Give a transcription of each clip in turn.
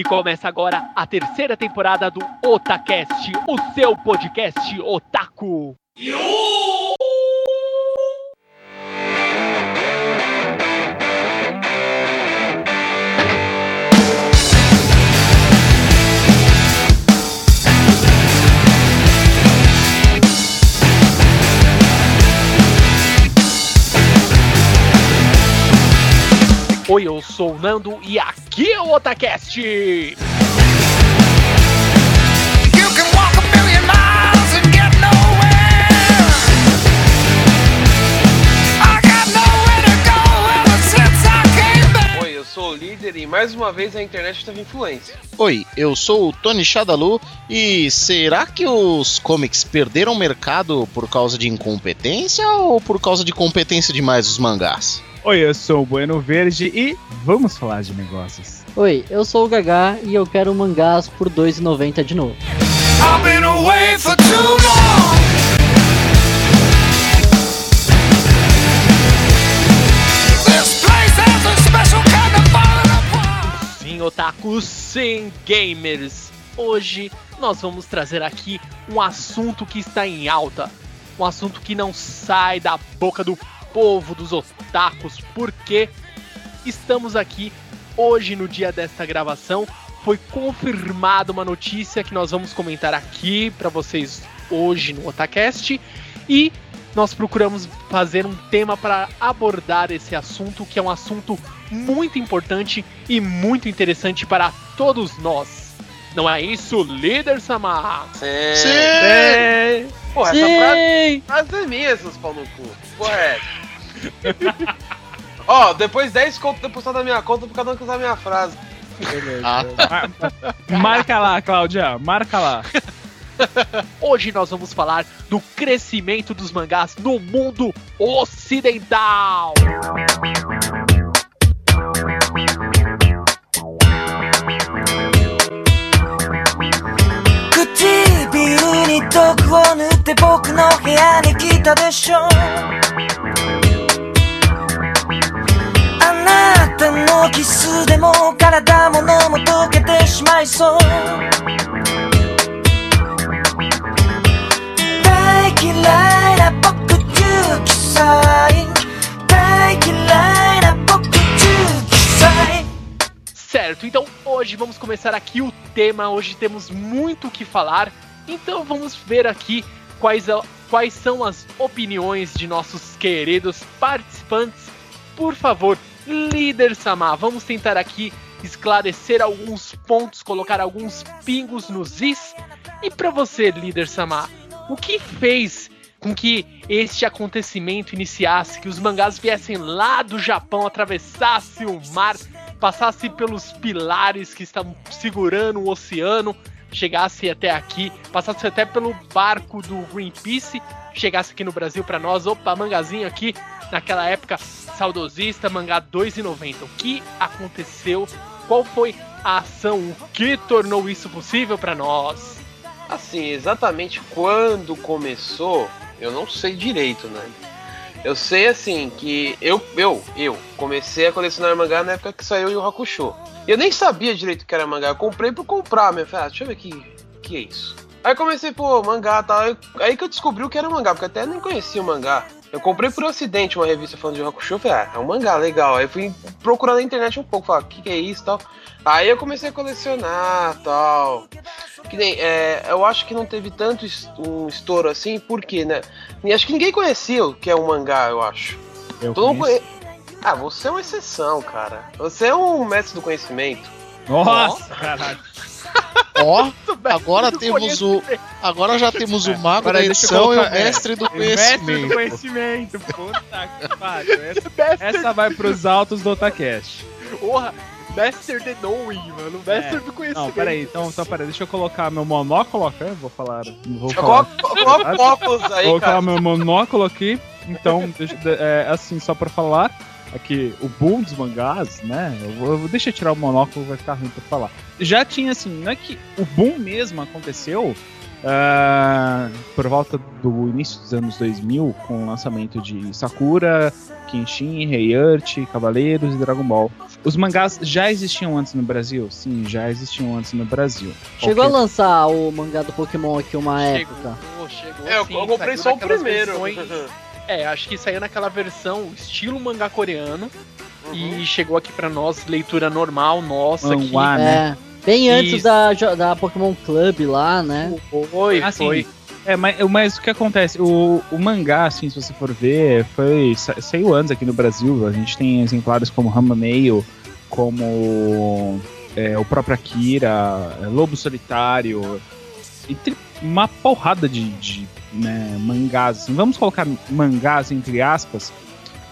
E começa agora a terceira temporada do Otacast, o seu podcast otaku. Oi, eu sou o Nando e aqui é o Otacast. Oi, eu sou o líder e mais uma vez a internet teve influência. Oi, eu sou o Tony Shadalu e será que os comics perderam mercado por causa de incompetência ou por causa de competência demais dos mangás? Oi, eu sou o Bueno Verde e vamos falar de negócios. Oi, eu sou o Gagá e eu quero mangás por R$ 2,90 de novo. I've been away for too long. Sim, otakus, sim, gamers. Hoje nós vamos trazer aqui um assunto que está em alta. Um assunto que não sai da boca do povo dos otakus, porque estamos aqui hoje no dia desta gravação. Foi confirmada uma notícia que nós vamos comentar aqui para vocês hoje no Otacast e nós procuramos fazer um tema para abordar esse assunto, que é um assunto muito importante e muito interessante para todos nós. Não é isso, líder Samar? É. É. Porra, essa frase, Sim! frase é minha, seus pau no cu. Porra, é. Ó, depois 10 conto depositado na minha conta por cada um que usar a minha frase. Ah, Marca lá, Cláudia, marca lá. Hoje nós vamos falar do crescimento dos mangás no mundo ocidental. のキスでも体ものも溶けてしまいそう大嫌いな僕19歳大嫌いな僕19歳 Certo, então hoje vamos começar aqui o tema. Hoje temos muito o que falar. Então vamos ver aqui quais, a- quais são as opiniões de nossos queridos participantes. Por favor, líder Samar, vamos tentar aqui esclarecer alguns pontos, colocar alguns pingos nos is. E para você, líder Samar, o que fez com que este acontecimento iniciasse, que os mangás viessem lá do Japão, atravessasse o mar, passasse pelos pilares que estavam segurando o oceano, chegasse até aqui, passasse até pelo barco do Greenpeace, chegasse aqui no Brasil para nós, opa, mangazinho aqui, naquela época saudosista, mangá 2,90. O que aconteceu? Qual foi a ação? O que tornou isso possível para nós? Assim, exatamente quando começou, eu não sei direito, né? Eu sei assim que eu, eu, eu comecei a colecionar mangá na época que saiu o Yu Hakusho. Eu nem sabia direito o que era mangá. Eu comprei por comprar, meu. Falei, ah, deixa eu ver que que é isso. Aí comecei, pô, mangá tal. Aí- Aí que eu descobri o que era mangá, porque até nem conhecia o mangá. Eu comprei por acidente uma revista falando de Hakusho, falei, ah, é um mangá, legal. Aí fui procurar na internet um pouco, falar, o que, que é isso e tal. Aí eu comecei a colecionar tal. Que nem, é, eu acho que não teve tanto um estouro assim, porque, né? E Acho que ninguém conhecia o que é um mangá, eu acho. Eu Todo conhe- Ah, você é uma exceção, cara. Você é um mestre do conhecimento. Nossa, caralho. Ó, agora temos o. Agora já temos o mago Agora da edição e o é. mestre do Mestre do conhecimento. conhecimento. Puta que pariu. Essa, essa vai pros altos do Otacast. Porra, Master the Knowing, mano. Master do conhecimento. Não, peraí, então, então peraí, deixa eu colocar meu monóculo aqui. Vou falar. Vou falar. coloca o óculos aí, Vou colocar cara. meu monóculo aqui. Então, deixa, é, assim, só pra falar, aqui, o boom dos mangás, né? Eu vou, eu vou- deixa eu tirar o monóculo, vai ficar ruim pra falar. Já tinha, assim, não é que o boom mesmo aconteceu ah, por volta do início dos anos 2000, com o lançamento de Sakura, Kenshin, Rei Earth, Cavaleiros e Dragon Ball. Os mangás já existiam antes no Brasil? Sim, já existiam antes no Brasil. Chegou Ok. a lançar o mangá do Pokémon aqui uma época. Chegou, chegou. É, eu, sim, eu comprei só o primeiro. É, acho que saiu naquela versão estilo mangá coreano Uhum. e chegou aqui pra nós, leitura normal, nossa, aqui. Manhwa, né? É. Bem antes da, da Pokémon Club lá, né? Foi, Ah, sim. foi. É, mas, mas o que acontece? O, o mangá, assim, se você for ver, foi, sa- saiu antes aqui no Brasil. A gente tem exemplares como Rama Meio, como é, o próprio Akira, é, Lobo Solitário, entre uma porrada de, de né, mangás. Vamos colocar mangás entre aspas,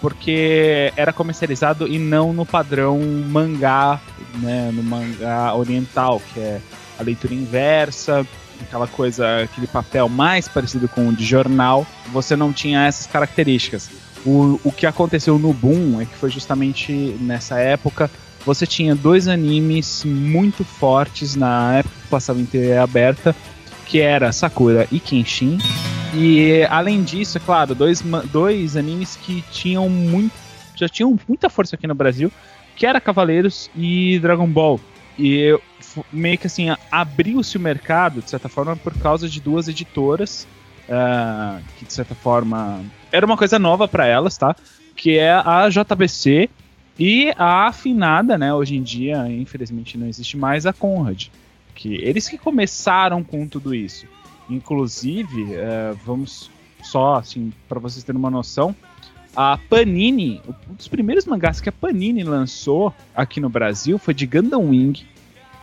porque era comercializado e não no padrão mangá, né, no mangá oriental, que é a leitura inversa, aquela coisa, aquele papel mais parecido com o de jornal, você não tinha essas características. O, o que aconteceu no boom é que foi justamente nessa época você tinha dois animes muito fortes na época que passava em TV aberta, que era Sakura e Kenshin. E além disso, é claro, dois, dois animes que tinham muito, já tinham muita força aqui no Brasil, que era Cavaleiros e Dragon Ball. E meio que assim, abriu-se o mercado, de certa forma, por causa de duas editoras, ah, que de certa forma era uma coisa nova para elas, tá? Que é a JBC e a afinada, né? Hoje em dia, infelizmente, não existe mais a Conrad. Que eles que começaram com tudo isso. Inclusive, eh, vamos só assim para vocês terem uma noção, a Panini, um dos primeiros mangás que a Panini lançou aqui no Brasil foi de Gundam Wing.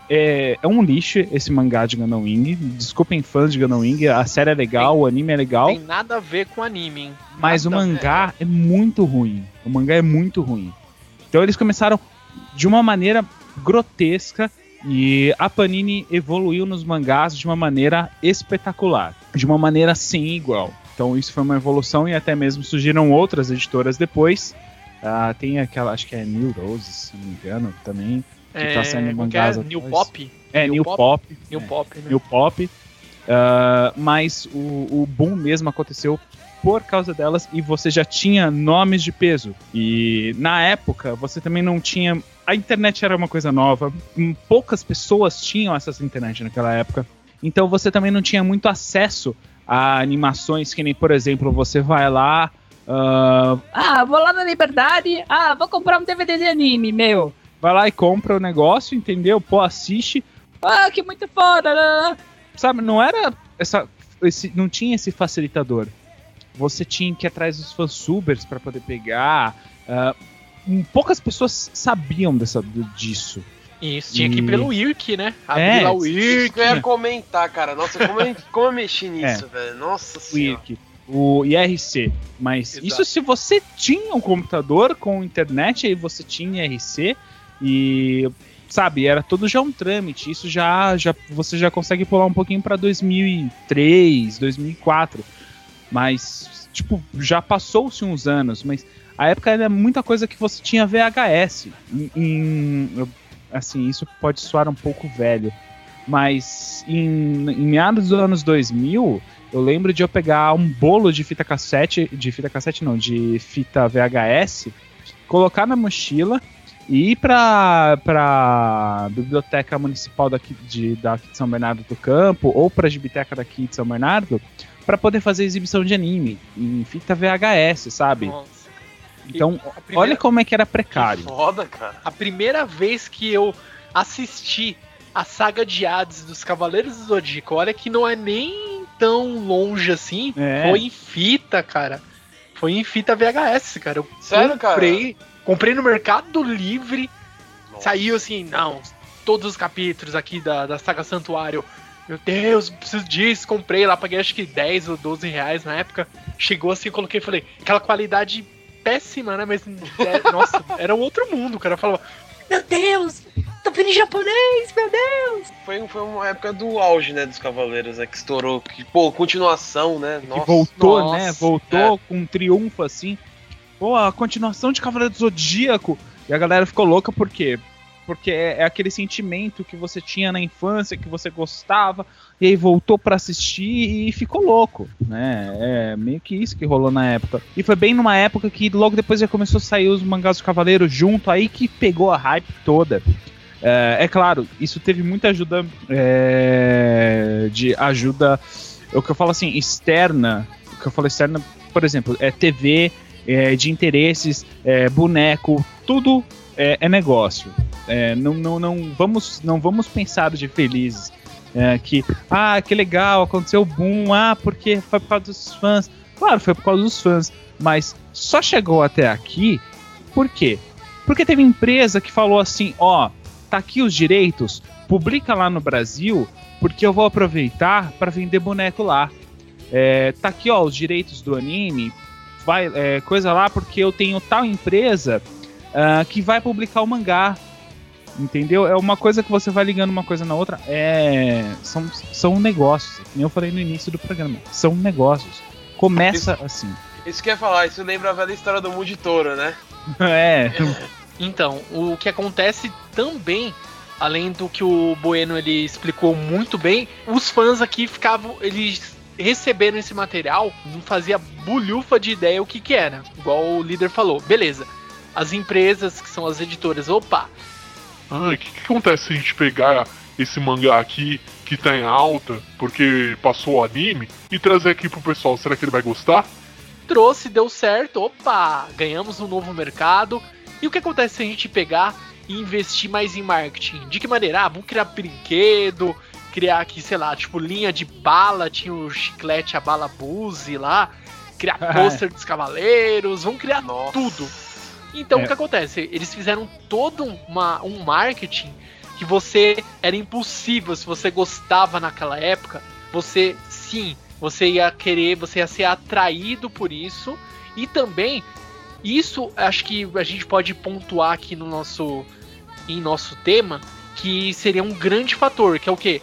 É, é um lixo esse mangá de Gundam Wing. Desculpem fãs de Gundam Wing, a série é legal, o anime é legal. Tem nada a ver com anime, hein? Mas o Nada ver. mangá é muito ruim. O mangá é muito ruim. Então eles começaram de uma maneira grotesca e a Panini evoluiu nos mangás de uma maneira espetacular, de uma maneira sem igual. Então isso foi uma evolução e até mesmo surgiram outras editoras depois. Ah, tem aquela, acho que é New Roses, se não me engano, também. que tá saindo como que é? mangás New atrás. Pop? É, New New, Pop? Pop. New é. Pop, né? New Pop. Ah, mas o, o boom mesmo aconteceu por causa delas e você já tinha nomes de peso. E na época você também não tinha. A internet era uma coisa nova, hum, poucas pessoas tinham acesso à internet naquela época. Então você também não tinha muito acesso a animações que nem, por exemplo, você vai lá. ah, Ah, vou lá na Liberdade. Ah, vou comprar um DVD de anime, meu. vai lá e compra o negócio, entendeu? Pô, assiste. Ah, que muito foda. né? sabe, não era essa, esse, não tinha esse facilitador. Você tinha que ir atrás dos fansubers para poder pegar. um, poucas pessoas sabiam dessa, disso. Isso, tinha que ir pelo IRC, né? Abrir É, lá o eu ia comentar, cara. Nossa, como eu, como eu mexi nisso, velho. Nossa O senhora. IRC, o IRC. Mas Exato. isso se você tinha um computador com internet, aí você tinha IRC e sabe, era todo já um trâmite. Isso já, já você já consegue pular um pouquinho para 2003, 2004. Mas tipo, já passou-se uns anos, mas a época era muita coisa que você tinha VHS. Em, em- assim, isso pode soar um pouco velho, mas em, em meados dos anos 2000, eu lembro de eu pegar um bolo de fita cassete, de fita cassete não, de fita VHS, colocar na mochila e ir pra, pra biblioteca municipal daqui de, daqui de São Bernardo do Campo ou pra biblioteca daqui de São Bernardo pra poder fazer exibição de anime em fita VHS, sabe? Nossa. Então, primeira- olha como é que era precário. Foda, cara. A primeira vez que eu assisti a saga de Hades dos Cavaleiros do Zodíaco, olha que não é nem tão longe assim, É. foi em fita, cara. Foi em fita VHS, cara. Eu Sério, cara? comprei, comprei no Mercado Livre, Nossa. saiu assim, não, todos os capítulos aqui da, da saga Santuário. Meu Deus, preciso disso. Comprei lá, paguei acho que 10 ou 12 reais na época. Chegou assim, coloquei e falei, aquela qualidade péssima, né? Mas, é, nossa, era um outro mundo. O cara falava, Meu Deus! Tô vendo em japonês, meu Deus! Foi, foi uma época do auge, né, dos Cavaleiros, né, que estourou. Que, pô, continuação, né? que Nossa. voltou, nossa, né? Voltou com um triunfo assim. Pô, a continuação de Cavaleiro do Zodíaco. E a galera ficou louca por quê? Porque é, é aquele sentimento que você tinha na infância, que você gostava, e aí voltou pra assistir e ficou louco, né? É meio que isso que rolou na época. E foi bem numa época que logo depois já começou a sair os mangás do Cavaleiro junto, aí que pegou a hype toda. É, é claro, isso teve muita ajuda é, de ajuda, o que eu falo assim, externa. O que eu falo externa, por exemplo, é TV, é, de interesses, é, boneco, tudo é, é negócio. É, não, não, não, vamos, não vamos pensar de felizes. É, que, ah, que legal, aconteceu o boom, ah, porque foi por causa dos fãs. Claro, foi por causa dos fãs, mas só chegou até aqui, por quê? Porque teve empresa que falou assim, ó, tá aqui os direitos, publica lá no Brasil, porque eu vou aproveitar para vender boneco lá. É, tá aqui, ó, os direitos do anime, vai, é, coisa lá, porque eu tenho tal empresa ah, que vai publicar o mangá. Entendeu? É uma coisa que você vai ligando uma coisa na outra. É. São, são negócios. Como eu falei no início do programa. São negócios. Começa assim. Isso que eu ia falar, isso lembra a velha história do Mundo de Touro, né? É. Então, o que acontece também, além do que o Bueno ele explicou muito bem, os fãs aqui ficavam, eles receberam esse material, não fazia bulhufa de ideia o que que era. Igual o líder falou, beleza. As empresas que são as editoras, opa, Ah, o que, que acontece se a gente pegar esse mangá aqui que tá em alta, porque passou o anime, e trazer aqui pro pessoal? Será que ele vai gostar? trouxe, deu certo, opa, ganhamos um novo mercado. E o que acontece se a gente pegar e investir mais em marketing? De que maneira? Ah, vamos criar brinquedo, criar aqui, sei lá, tipo linha de bala, tinha o chiclete, a bala Buzzy lá, criar pôster dos cavaleiros, vamos criar Nossa. tudo. Então É. o que acontece? Eles fizeram todo uma, um marketing que você era impossível se você gostava naquela época. Você sim, você ia querer, você ia ser atraído por isso e também isso acho que a gente pode pontuar aqui no nosso em nosso tema que seria um grande fator, que é o que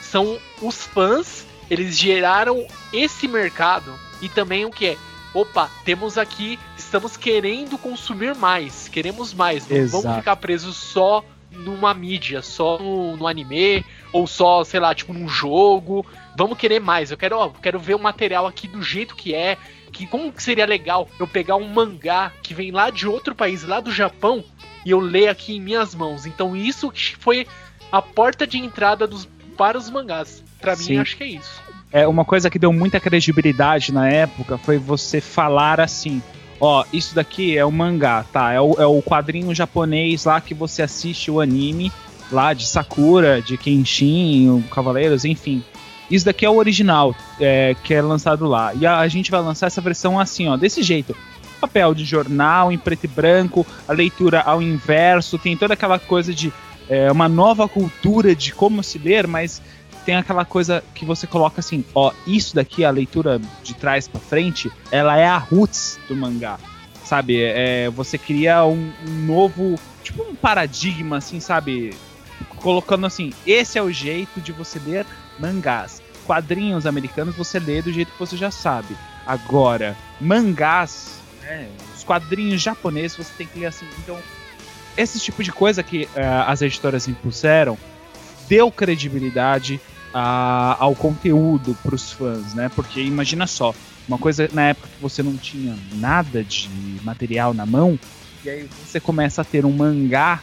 são os fãs, eles geraram esse mercado e também o que é Opa, temos aqui, estamos querendo consumir mais, queremos mais, não vamos Exato. ficar presos só numa mídia, só no, no anime, ou só, sei lá, tipo num jogo. Vamos querer mais. Eu quero, ó, quero ver o material aqui do jeito que é. Que como que seria legal eu pegar um mangá que vem lá de outro país, lá do Japão, e eu ler aqui em minhas mãos. Então isso foi a porta de entrada dos para os mangás. Pra mim, acho que é isso. É uma coisa que deu muita credibilidade na época foi você falar assim: ó, isso daqui é o mangá, tá? É o, é o quadrinho japonês lá que você assiste o anime, lá de Sakura, de Kenshin, Cavaleiros, enfim. Isso daqui é o original, é, que é lançado lá. E a, a gente vai lançar essa versão assim, ó, desse jeito. Papel de jornal em preto e branco, a leitura ao inverso, tem toda aquela coisa de é, uma nova cultura de como se ler, mas tem aquela coisa que você coloca assim, ó, isso daqui, a leitura de trás pra frente, ela é a roots do mangá, sabe? É, você cria um, um novo, tipo um paradigma, assim, sabe? Colocando assim, esse é o jeito de você ler mangás. Quadrinhos americanos você lê do jeito que você já sabe. Agora, mangás, né, os quadrinhos japoneses você tem que ler assim. Então, esse tipo de coisa que eh, as editoras impuseram deu credibilidade a- ao conteúdo para os fãs, né? Porque imagina só, uma coisa na época que você não tinha nada de material na mão E aí você começa a ter um mangá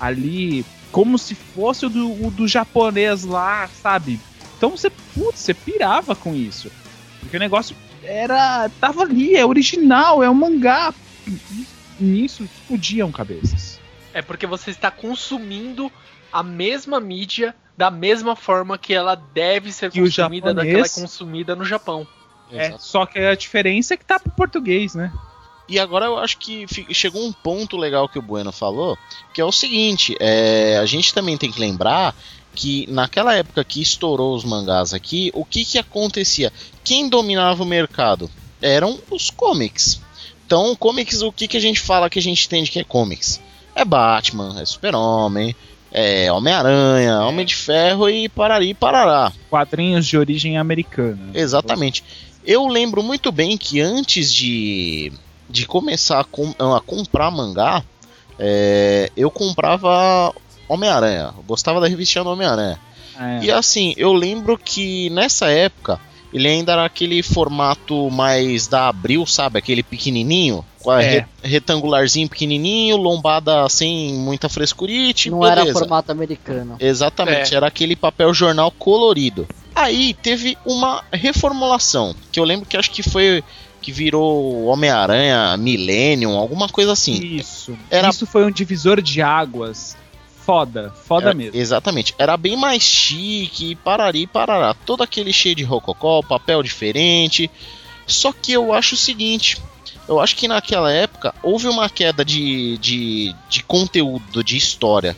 ali como se fosse o do, o do japonês lá, sabe? Então você, putz, você pirava com isso. Porque o negócio era. tava ali, é original, é um mangá. E nisso explodiam cabeças. É porque você está consumindo a mesma mídia da mesma forma que ela deve ser Que consumida daquela é japonês- consumida no Japão. É, Exato. só que a diferença é que tá pro português, né? E agora eu acho que chegou um ponto legal que o Bueno falou, que é o seguinte: é, a gente também tem que lembrar que naquela época que estourou os mangás aqui, o que, que acontecia? Quem dominava o mercado eram os comics. Então, comics, o que, que a gente fala que a gente entende que é comics? É Batman, é Super-Homem, é Homem-Aranha, Homem de Ferro e parari parará. Quadrinhos de origem americana. Exatamente. Eu lembro muito bem que antes de, de começar a, com- a comprar mangá, é, eu comprava Homem-Aranha. Gostava da revistinha do Homem-Aranha. É. E assim, eu lembro que nessa época ele ainda era aquele formato mais da Abril, sabe? Aquele pequenininho, É. re- retangularzinho pequenininho, lombada sem muita frescurite, Não era beleza. formato americano. Exatamente, É. era aquele papel jornal colorido. Aí teve uma reformulação, que eu lembro que acho que foi que virou Homem-Aranha Millennium, alguma coisa assim. Isso. Era- Isso foi um divisor de águas. Foda, foda Era- mesmo. Exatamente, era bem mais chique, parari, parará. Todo aquele cheio de rococó, papel diferente. Só que eu acho o seguinte: eu acho que naquela época houve uma queda de, de, de conteúdo, de história.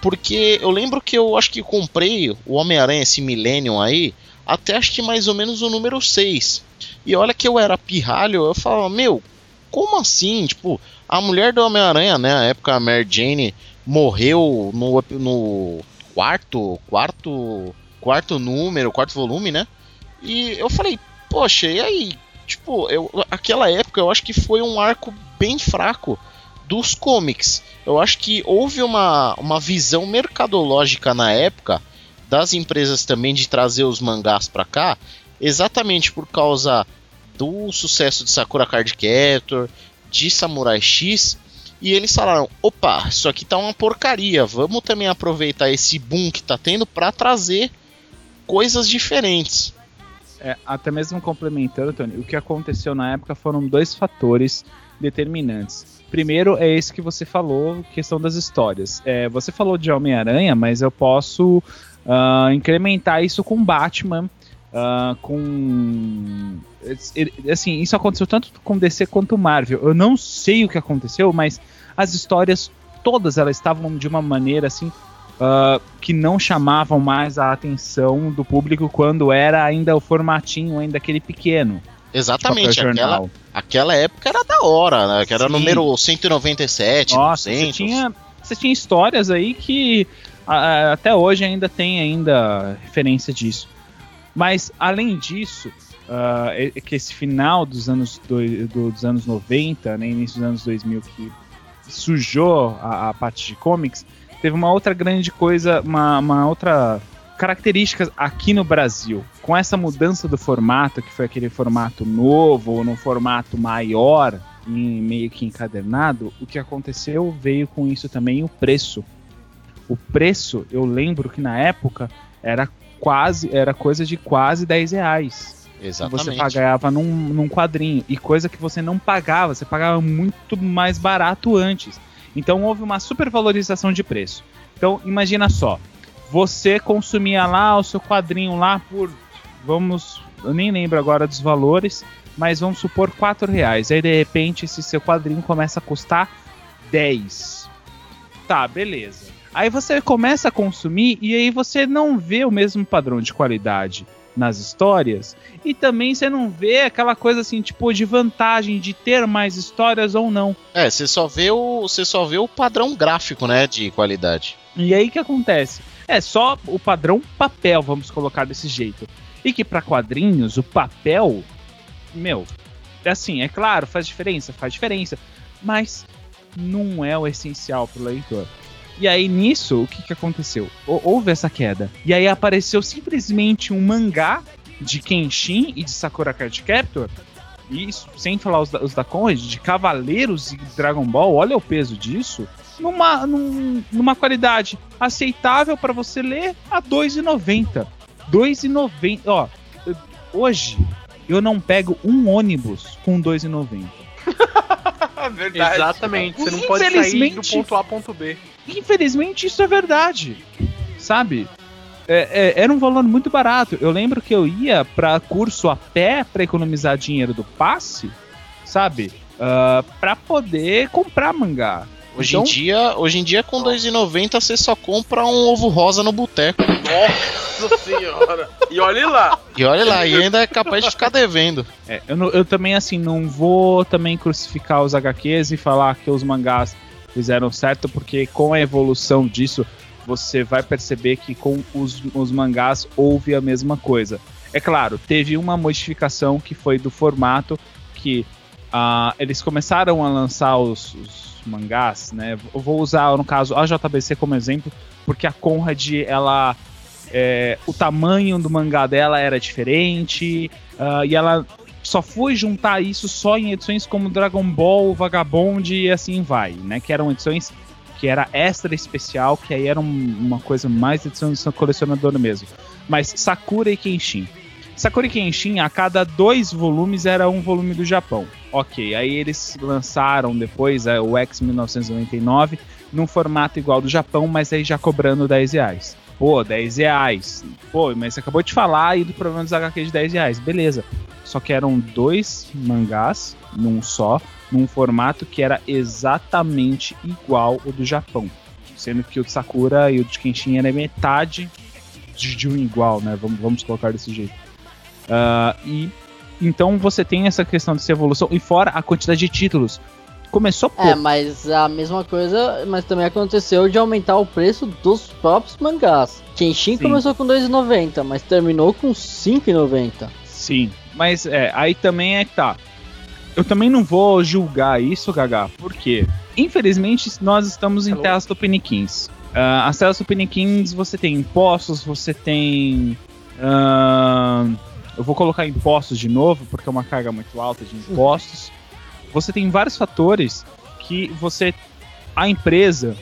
Porque eu lembro que eu acho que comprei o Homem-Aranha, esse Millennium aí, até acho que mais ou menos o número 6. E olha que eu era pirralho, eu falava, meu, como assim? Tipo, a mulher do Homem-Aranha, né? Na época a Mary Jane morreu no, no quarto, quarto, quarto número, quarto volume, né? E eu falei, poxa, e aí? Tipo, eu, aquela época eu acho que foi um arco bem fraco dos comics. Eu acho que houve uma, uma visão mercadológica na época das empresas também de trazer os mangás pra cá, exatamente por causa do sucesso de Sakura Card Captor, de Samurai X, e eles falaram: opa, isso aqui tá uma porcaria, vamos também aproveitar esse boom que tá tendo pra trazer coisas diferentes. É, até mesmo complementando, Tony, o que aconteceu na época foram dois fatores determinantes. Primeiro é esse que você falou, questão das histórias. É, você falou de Homem-Aranha, mas eu posso ah, incrementar isso com Batman, ah, com. Assim, isso aconteceu tanto com DC quanto Marvel. Eu não sei o que aconteceu, mas as histórias todas elas estavam de uma maneira assim ah, que não chamavam mais a atenção do público quando era ainda o formatinho, ainda aquele pequeno. Exatamente, papel aquela, aquela época era da hora, né? Que era Sim. número 197, Nossa, você 200. tinha, você tinha histórias aí que até hoje ainda tem ainda referência disso. Mas além disso, é- é que esse final dos anos, do- dos anos 90, né, início dos anos 2000 que sujou a, a parte de comics, teve uma outra grande coisa, uma, uma outra característica aqui no Brasil. Com essa mudança do formato, que foi aquele formato novo, num formato maior, em meio que encadernado, o que aconteceu veio com isso também o preço. O preço, eu lembro que na época era quase, era coisa de quase 10 reais. que Você Exatamente. pagava num, num quadrinho. E coisa que você não pagava, você pagava muito mais barato antes. Então houve uma supervalorização de preço. Então imagina só, você consumia lá o seu quadrinho lá por, vamos, eu nem lembro agora dos valores, mas vamos supor 4 reais. Aí de repente esse seu quadrinho começa a custar 10. Tá, beleza. Aí você começa a consumir e aí você não vê o mesmo padrão de qualidade nas histórias e também você não vê aquela coisa assim, tipo, de vantagem de ter mais histórias ou não. É, você só vê o, você só vê o padrão gráfico, né, de qualidade. E aí que acontece? É só o padrão papel, vamos colocar desse jeito. E que para quadrinhos, o papel, meu, é assim, é claro, faz diferença, faz diferença, mas não é o essencial pro leitor. E aí nisso, o que, que aconteceu? Hou- Houve essa queda. E aí apareceu simplesmente um mangá de Kenshin e de Sakura Card Captor e isso, sem falar os da, os da Conrad, de Cavaleiros e Dragon Ball, olha o peso disso, numa, num- numa qualidade aceitável para você ler a R$ 2,90. R$ 2,90. Ó, eu- hoje eu não pego um ônibus com R$ 2,90. É verdade. Exatamente, você não pode sair do ponto A ponto B. Infelizmente, isso é verdade. Sabe? É- é- era um valor muito barato. Eu lembro que eu ia pra curso a pé pra economizar dinheiro do passe, sabe? Ah, pra poder comprar mangá. Hoje, Então- em dia, hoje em dia, com 2,90 você só compra um ovo rosa no boteco. Nossa senhora. E olhe lá. E olha lá, e ainda é capaz de ficar devendo. É, eu, não- eu também, assim, não vou também crucificar os HQs e falar que os mangás fizeram certo, porque com a evolução disso, você vai perceber que com os, os mangás houve a mesma coisa. É claro, teve uma modificação que foi do formato que ah, eles começaram a lançar os, os mangás, né? Vou usar, no caso, a JBC como exemplo, porque a Conrad, ela. é, o tamanho do mangá dela era diferente, ah, e ela só foi juntar isso só em edições como Dragon Ball, Vagabond e assim vai, né? Que eram edições que era extra especial, que aí era um- uma coisa mais edição de colecionador mesmo. Mas Sakura e Kenshin. Sakura e Kenshin, a cada dois volumes era um volume do Japão. Ok, aí eles lançaram depois é, o X 1999 num formato igual do Japão, mas aí já cobrando 10 reais. Pô, 10 reais. Pô, mas você acabou de falar aí do problema dos HQ de 10 reais. Beleza. Só que eram dois mangás num só, num formato que era exatamente igual ao do Japão. Sendo que o de Sakura e o de Kenshin era metade de, de um igual, né? Vamos, vamos colocar desse jeito. Ah, e então você tem essa questão dessa evolução, e fora a quantidade de títulos. Começou pouco. É, mas a mesma coisa, mas também aconteceu de aumentar o preço dos próprios mangás. Kenshin Sim. começou com 2,90, mas terminou com 5,90. Sim, mas é, aí também é que tá. Eu também não vou julgar isso, Gaga, porque infelizmente nós estamos em terras tupiniquins. Ah, as terras tupiniquins você tem impostos, você tem. ah, eu vou colocar impostos de novo, porque é uma carga muito alta de impostos. Você tem vários fatores que você. A empresa,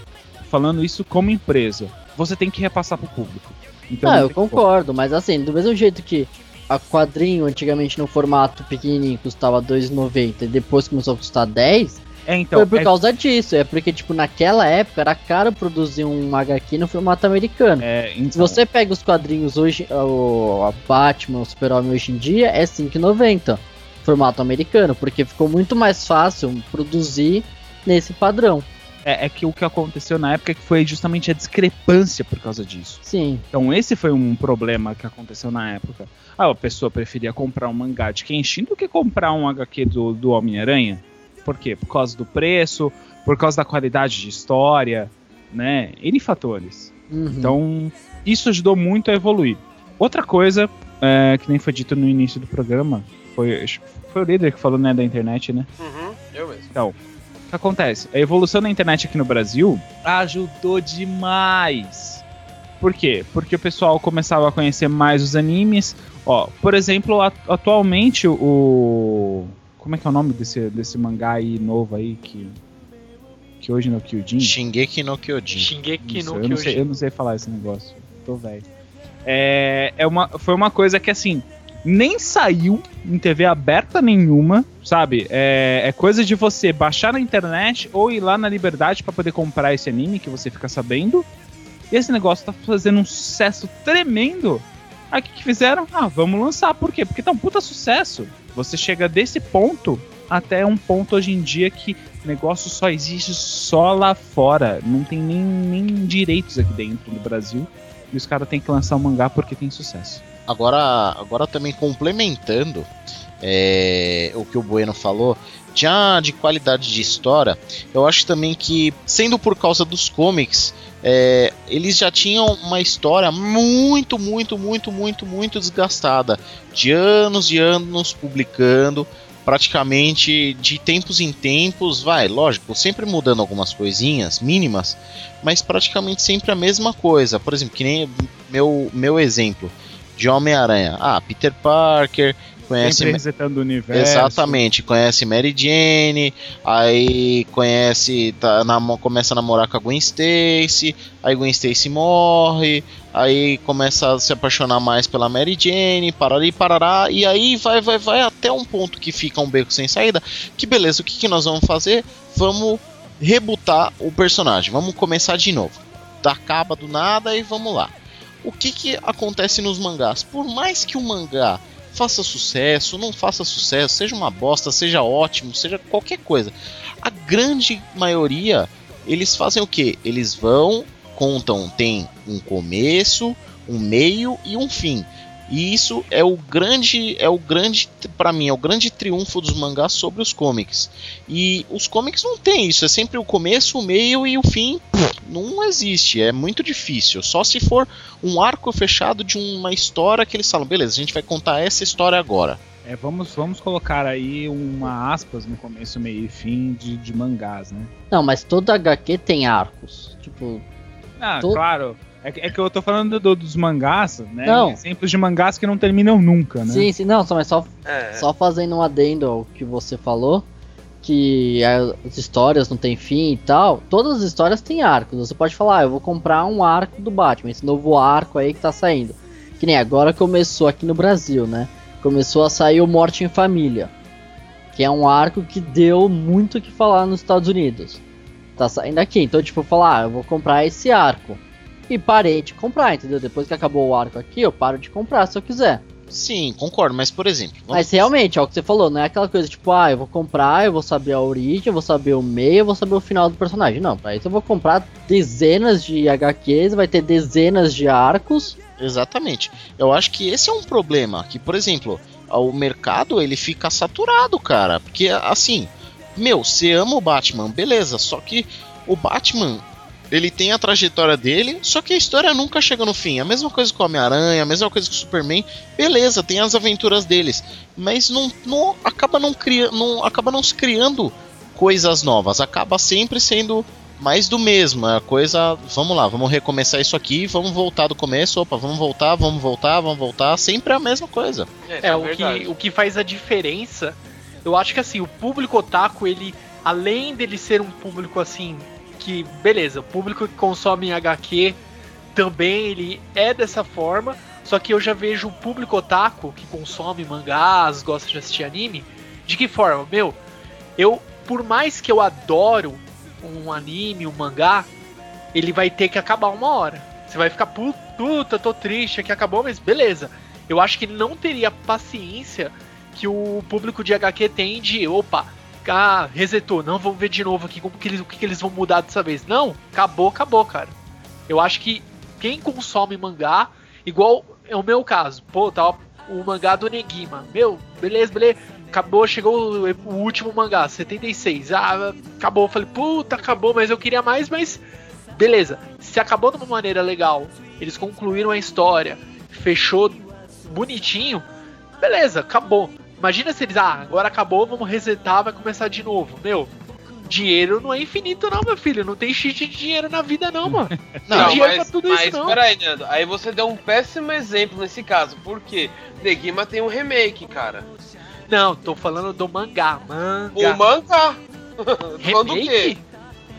falando isso como empresa, você tem que repassar pro público. Então, ah, não eu concordo, mas assim, do mesmo jeito que a quadrinho antigamente no formato pequenininho custava 2,90 e depois começou a custar 10, É, então, foi por é- causa disso. É porque, tipo, naquela época era caro produzir um HQ no formato americano. é, então, Se você pega os quadrinhos hoje, o a Batman, o Super-Homem hoje em dia, é 5,90 formato americano, porque ficou muito mais fácil produzir nesse padrão. É, é que o que aconteceu na época é que foi justamente a discrepância por causa disso. Sim. Então esse foi um problema que aconteceu na época. Ah, a pessoa preferia comprar um mangá de Kenshin do que comprar um HQ do, do Homem-Aranha. Por quê? Por causa do preço, por causa da qualidade de história, né? N fatores. Uhum. Então isso ajudou muito a evoluir. Outra coisa, é, que nem foi dito no início do programa, foi, foi o líder que falou né, da internet, né? Uhum, eu mesmo. Então, o que acontece? A evolução da internet aqui no Brasil ajudou demais. Por quê? Porque o pessoal começava a conhecer mais os animes. Ó, por exemplo, atualmente o. Como é que é o nome desse, desse mangá aí novo aí que. Que hoje no Kyojin? Shingeki no Kyojin. Shingeki no eu, não sei, eu Kyojin. não sei falar esse negócio. Tô velho. É, é uma, foi uma coisa que assim. Nem saiu em TV aberta nenhuma, sabe? É, é coisa de você baixar na internet ou ir lá na Liberdade pra poder comprar esse anime que você fica sabendo. E esse negócio tá fazendo um sucesso tremendo. Aí o que, que fizeram? Ah, vamos lançar. Por quê? Porque tá um puta sucesso. Você chega desse ponto até um ponto hoje em dia que o negócio só existe só lá fora. Não tem nem, nem direitos aqui dentro do Brasil. E os caras têm que lançar um mangá porque tem sucesso. Agora, agora também complementando é, o que o Bueno falou, já de qualidade de história, eu acho também que, sendo por causa dos comics, é, eles já tinham uma história muito, muito, muito, muito, muito desgastada. De anos e anos publicando, praticamente de tempos em tempos, vai, lógico, sempre mudando algumas coisinhas mínimas, mas praticamente sempre a mesma coisa. Por exemplo, que nem meu, meu exemplo de Homem-Aranha. Ah, Peter Parker conhece Sempre resetando o universo. Exatamente, conhece Mary Jane, aí conhece, tá, namo- começa a namorar com a Gwen Stacy, aí Gwen Stacy morre, aí começa a se apaixonar mais pela Mary Jane, parari, parará, e aí vai, vai, vai até um ponto que fica um beco sem saída, que beleza, o que, que nós vamos fazer? Vamos rebutar o personagem, vamos começar de novo. Acaba do nada e vamos lá. O que, que acontece nos mangás? Por mais que o mangá faça sucesso, não faça sucesso, seja uma bosta, seja ótimo, seja qualquer coisa. A grande maioria, eles fazem o que? Eles vão, contam, tem um começo, um meio e um fim. E isso é o grande, é o grande, para mim, é o grande triunfo dos mangás sobre os comics. E os comics não tem isso, é sempre o começo, o meio e o fim. pff, Não existe, é muito difícil. Só se for um arco fechado de uma história que eles falam, beleza, a gente vai contar essa história agora. É, vamos, vamos colocar aí uma aspas no começo, meio e fim de, de mangás, né? Não, mas toda HQ tem arcos. Tipo, Ah, claro. É, que- é que eu tô falando do- dos mangás, né? Não. Exemplos de mangás que não terminam nunca, né? sim, sim, não, só, mas só, É. só fazendo um adendo ao que você falou, que as histórias não tem fim e tal. Todas as histórias têm arcos. Você pode falar, ah, eu vou comprar um arco do Batman, esse novo arco aí que tá saindo. Que nem agora começou aqui no Brasil, né? Começou a sair o Morte em Família. Que é um arco que deu muito o que falar nos Estados Unidos. Tá saindo aqui. Então, tipo, falar, ah, eu vou comprar esse arco. E parei de comprar, entendeu? Depois que acabou o arco aqui, eu paro de comprar se eu quiser. Sim, concordo, mas por exemplo, Mas realmente, é o que você falou, não é aquela coisa tipo, ah, eu vou comprar, eu vou saber a origem, eu vou saber o meio, eu vou saber o final do personagem. Não, pra isso eu vou comprar dezenas de HQs, vai ter dezenas de arcos. Exatamente. Eu acho que esse é um problema. Que, por exemplo, o mercado ele fica saturado, cara. Porque, assim, meu, você ama o Batman, beleza. Só que o Batman, ele tem a trajetória dele, só que a história nunca chega no fim. A mesma coisa com o Homem-Aranha, a mesma coisa com o Superman. Beleza, tem as aventuras deles. Mas não, não acaba não criando. Não, acaba não se criando coisas novas. Acaba sempre sendo mais do mesmo. É a coisa. Vamos lá, vamos recomeçar isso aqui, vamos voltar do começo. Opa, vamos voltar, vamos voltar, vamos voltar. Sempre a mesma coisa. É, o que, o que faz a diferença, eu acho que assim, o público otaku, ele, além dele ser um público assim, que, beleza, o público que consome HQ também ele é dessa forma, só que eu já vejo o público otaku que consome mangás, gosta de assistir anime, de que forma? Meu, eu, por mais que eu adoro um anime, um mangá, ele vai ter que acabar uma hora. Você vai ficar, "Pu- puta, tô triste que acabou, mas beleza. Eu acho que não teria paciência que o público de HQ tem de, opa, ah, resetou, não, vamos ver de novo aqui como que eles, o que, que eles vão mudar dessa vez. Não, acabou, acabou, cara. Eu acho que quem consome mangá, igual é o meu caso, pô, tá o mangá do Negima. Meu, beleza, beleza. Acabou, chegou o, o último mangá, 76. Ah, acabou. Falei, puta, acabou, mas eu queria mais, mas beleza. Se acabou de uma maneira legal, eles concluíram a história, fechou bonitinho, beleza, acabou. Imagina se eles, ah, agora acabou, vamos resetar, vai começar de novo. Meu, dinheiro não é infinito, não, meu filho. Não tem cheat de dinheiro na vida, não, mano. Não, Tem dinheiro mas, pra tudo mas isso, não. peraí, Nando. Aí você deu um péssimo exemplo nesse caso. Por quê? Negima tem um remake, cara. Não, tô falando do mangá. Mangá. O mangá. Falando do quê? Remake?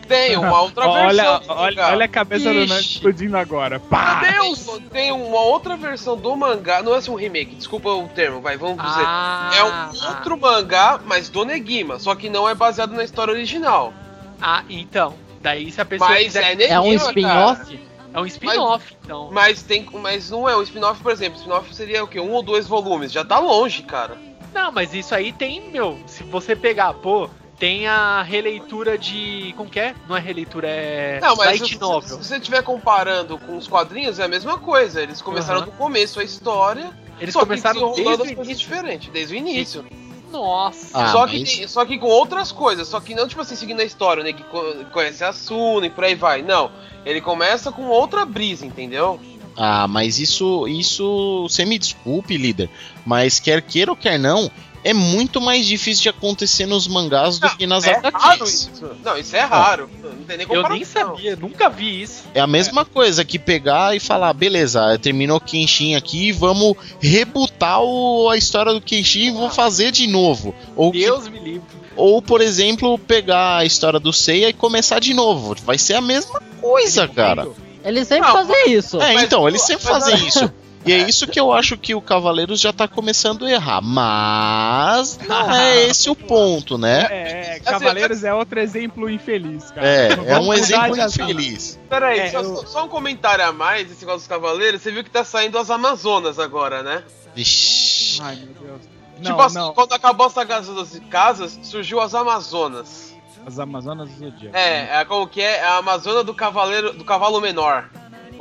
Tem uma outra olha, versão. do olha, mangá. olha a cabeça do Nando Ixi. explodindo agora. Pá! Deus! Tem uma outra versão do mangá. Não é assim um remake, desculpa o termo, vai, vamos dizer. Ah, É um outro mangá, mas do Negima. Só que não é baseado na história original. Ah, então. Daí se a pessoa Mas quiser. é Negima. É um spin-off? É um spin-off, então. Mas tem. Mas não é um spin-off, por exemplo. Spin-off seria o quê? Um ou dois volumes. Já tá longe, cara. Não, mas isso aí tem, meu. Se você pegar, pô, tem a releitura de. Como que é? Não é releitura, é. Não, mas Light se, Novel. se você estiver comparando com os quadrinhos, é a mesma coisa. Eles começaram Aham. do começo a história. Eles só começaram que desde as o coisas início. diferentes, desde o início. Nossa. Ah, só, que mas- só que com outras coisas, só que não tipo assim, seguindo a história, né? Que co- conhece a Suna e por aí vai. Não. Ele começa com outra brisa, entendeu? Ah, mas isso, isso, você me desculpe, líder, mas quer queira ou quer não, é muito mais difícil de acontecer nos mangás do que nas é raro HQs. isso. Não, isso é raro. Não tem nem Eu nem sabia, nunca vi isso. É a mesma coisa que pegar e falar, beleza, terminou o Kenshin aqui, vamos rebutar o- a história do Kenshin e vamos fazer de novo. Ou, que- Deus me livre. ou, por exemplo, pegar a história do Seiya e começar de novo. Vai ser a mesma coisa, cara. Eles sempre Não, fazem isso. É, Mas, então, eles sempre fazem isso. E é isso que eu acho que o Cavaleiros já tá começando a errar. Mas não é esse o ponto, né? É, é, Cavaleiros é outro exemplo infeliz, cara. É, é um exemplo infeliz. Peraí, É, só, eu- só- um comentário a mais desse negócio dos cavaleiros. Você viu que tá saindo as Amazonas agora, né? Vixe. Ai, meu Deus. tipo Não, assim, não. quando acabou a saga das casas, surgiu as Amazonas. As Amazonas do Zodíaco. É, é como que é? É a Amazona do cavaleiro do cavalo menor.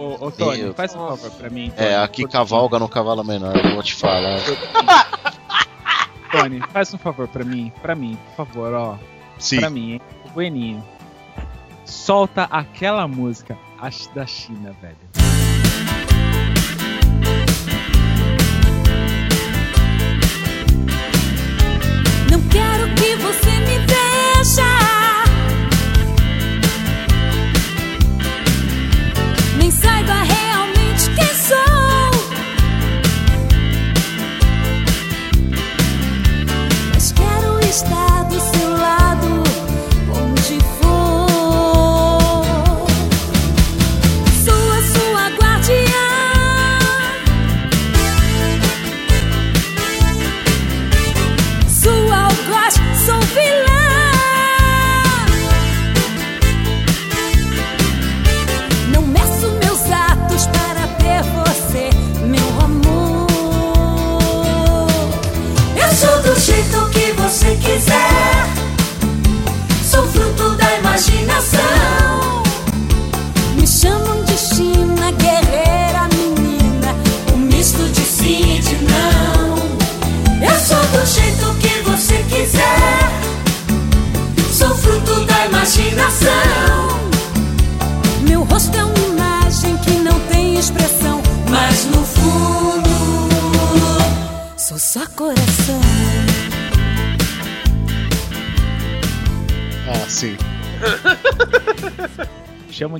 Ô, ô Tony, Eu- faz um favor pra mim. É, Tony, aqui por- cavalga no cavalo menor, eu vou te falar. Tony, faz um favor pra mim. Pra mim, por favor, ó. Sim. Pra mim, hein? Bueninho. Solta aquela música da China, velho. Não quero que você me veja. Nem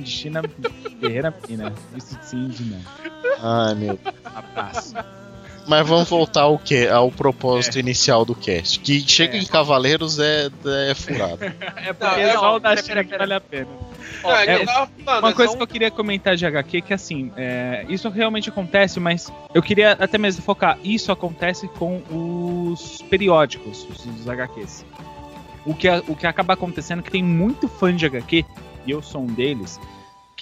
China Guerreira Menina. Isso sim de não. Ai, meu. Abraço. Mas vamos voltar ao que ao propósito inicial do cast. Que chega em Cavaleiros é, é furado. É porque Não, só o da pera, China pera, que pera. vale a pena. É é- Uma é coisa que eu queria comentar de HQ é que assim, é, isso realmente acontece, mas eu queria até mesmo focar. Isso acontece com os periódicos, os, os HQs. O que, o que acaba acontecendo é que tem muito fã de HQ, e eu sou um deles,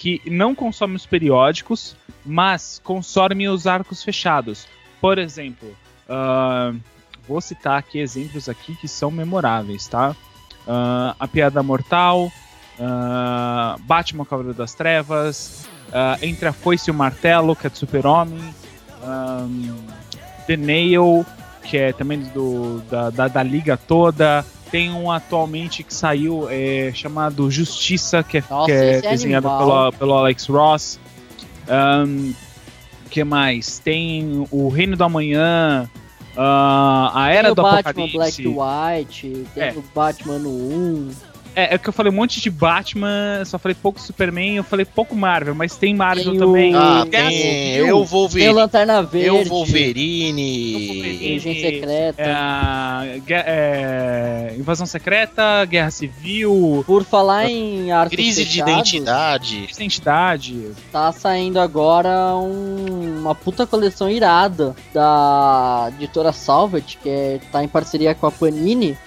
que não consome os periódicos, mas consome os arcos fechados. Por exemplo, ah, vou citar aqui exemplos aqui que são memoráveis, tá? Ah, a Piada Mortal, ah, Batman Cavaleiro das Trevas, ah, Entre a Foice e o Martelo, que é do Super-Homem, ahn, The Nail, que é também do, da, da, da Liga toda. Tem um atualmente que saiu é, chamado Justiça, que é, Nossa, que é é desenhado animal. pelo, pelo Alex Ross. Ahn, que mais? Tem o Reino do Amanhã, ah, a Era tem o do Batman Apocalipse. Black White, tem É. o Batman no 1. É, é que eu falei um monte de Batman, só falei pouco Superman, eu falei pouco Marvel, mas tem Marvel Tem o- também. Ah, tem. Civil, Eu Tem o Wolverine. Lanterna Verde. Eu Wolverine. Wolverine. Agente Secreta. é, é, Invasão Secreta, Guerra Civil, Por falar em arcos Crise de fechados, identidade. Identidade. Tá saindo agora um- uma puta coleção irada da editora Salvet, que é, tá em parceria com a Panini,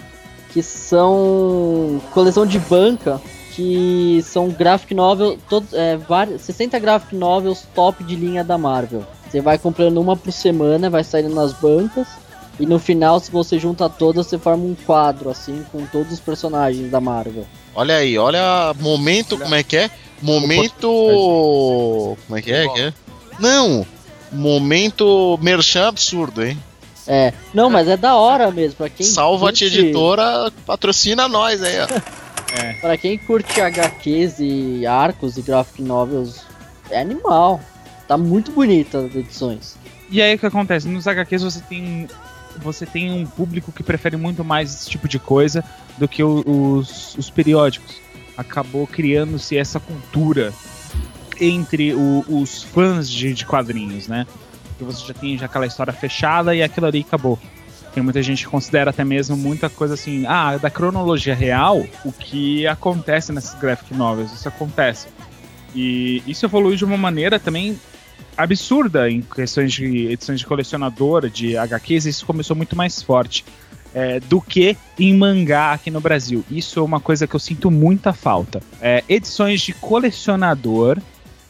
que são coleção de banca, que são graphic novel, todos, é, vários, 60 graphic novels top de linha da Marvel. Você vai comprando uma por semana, vai saindo nas bancas, e no final, se você junta todas, você forma um quadro, assim, com todos os personagens da Marvel. Olha aí, olha momento, como é que é? Momento. Como é que é? que é? Não! Momento merchan absurdo, hein? É, não, mas é da hora mesmo, pra quem Salva-te curte- editora, patrocina nós aí, ó. Pra quem curte HQs e arcos e graphic novels, é animal. Tá muito bonita as edições. E aí o que acontece? Nos HQs você tem você tem um público que prefere muito mais esse tipo de coisa do que os, os periódicos. Acabou criando-se essa cultura entre o- os fãs de, de quadrinhos, né? Que você já tem já aquela história fechada e aquilo ali acabou. Tem muita gente que considera até mesmo muita coisa assim, ah, da cronologia real, o que acontece nessas graphic novels, isso acontece. E isso evoluiu de uma maneira também absurda em questões de edições de colecionador, de HQs, isso começou muito mais forte é, do que em mangá aqui no Brasil. Isso é uma coisa que eu sinto muita falta. É, edições de colecionador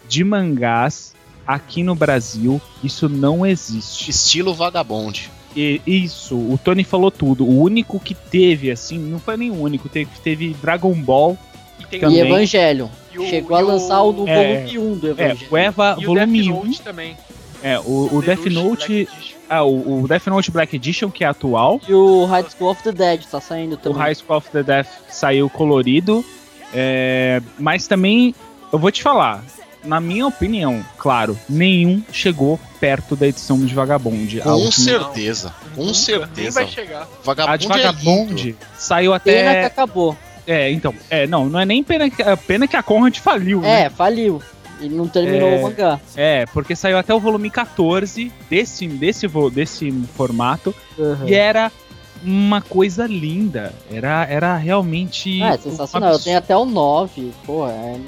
de mangás aqui no Brasil, isso não existe. Estilo vagabonde. E isso, o Tony falou tudo. O único que teve, assim, não foi nem o único, teve, teve Dragon Ball. E tem Também. E Evangelho. E o- Chegou e a o- lançar o do É, volume 1 do É, Evangelho. o Eva e o Volume Death 1. Note também. É, o, o Death Note. Black Edition. Ah, o, o Death Note Black Edition, que é atual. E o High School of the Dead tá saindo O também. High School of the Death saiu colorido. é, mas também, eu vou te falar, na minha opinião, claro, nenhum chegou perto da edição de Vagabond. A Com última- certeza. Com Nem certeza. vai chegar. A de Vagabonde, é lindo. Vagabond saiu Pena que até. acabou. É, então, é, não, não é nem pena que, é pena que a Conrad faliu, né? É, faliu. E não terminou É. o mangá. É, porque saiu até o volume 14 desse, desse, desse formato Uhum. e era uma coisa linda. Era, era realmente. Ah, é um sensacional. Eu absurdo. tenho até o 9. Porra, é...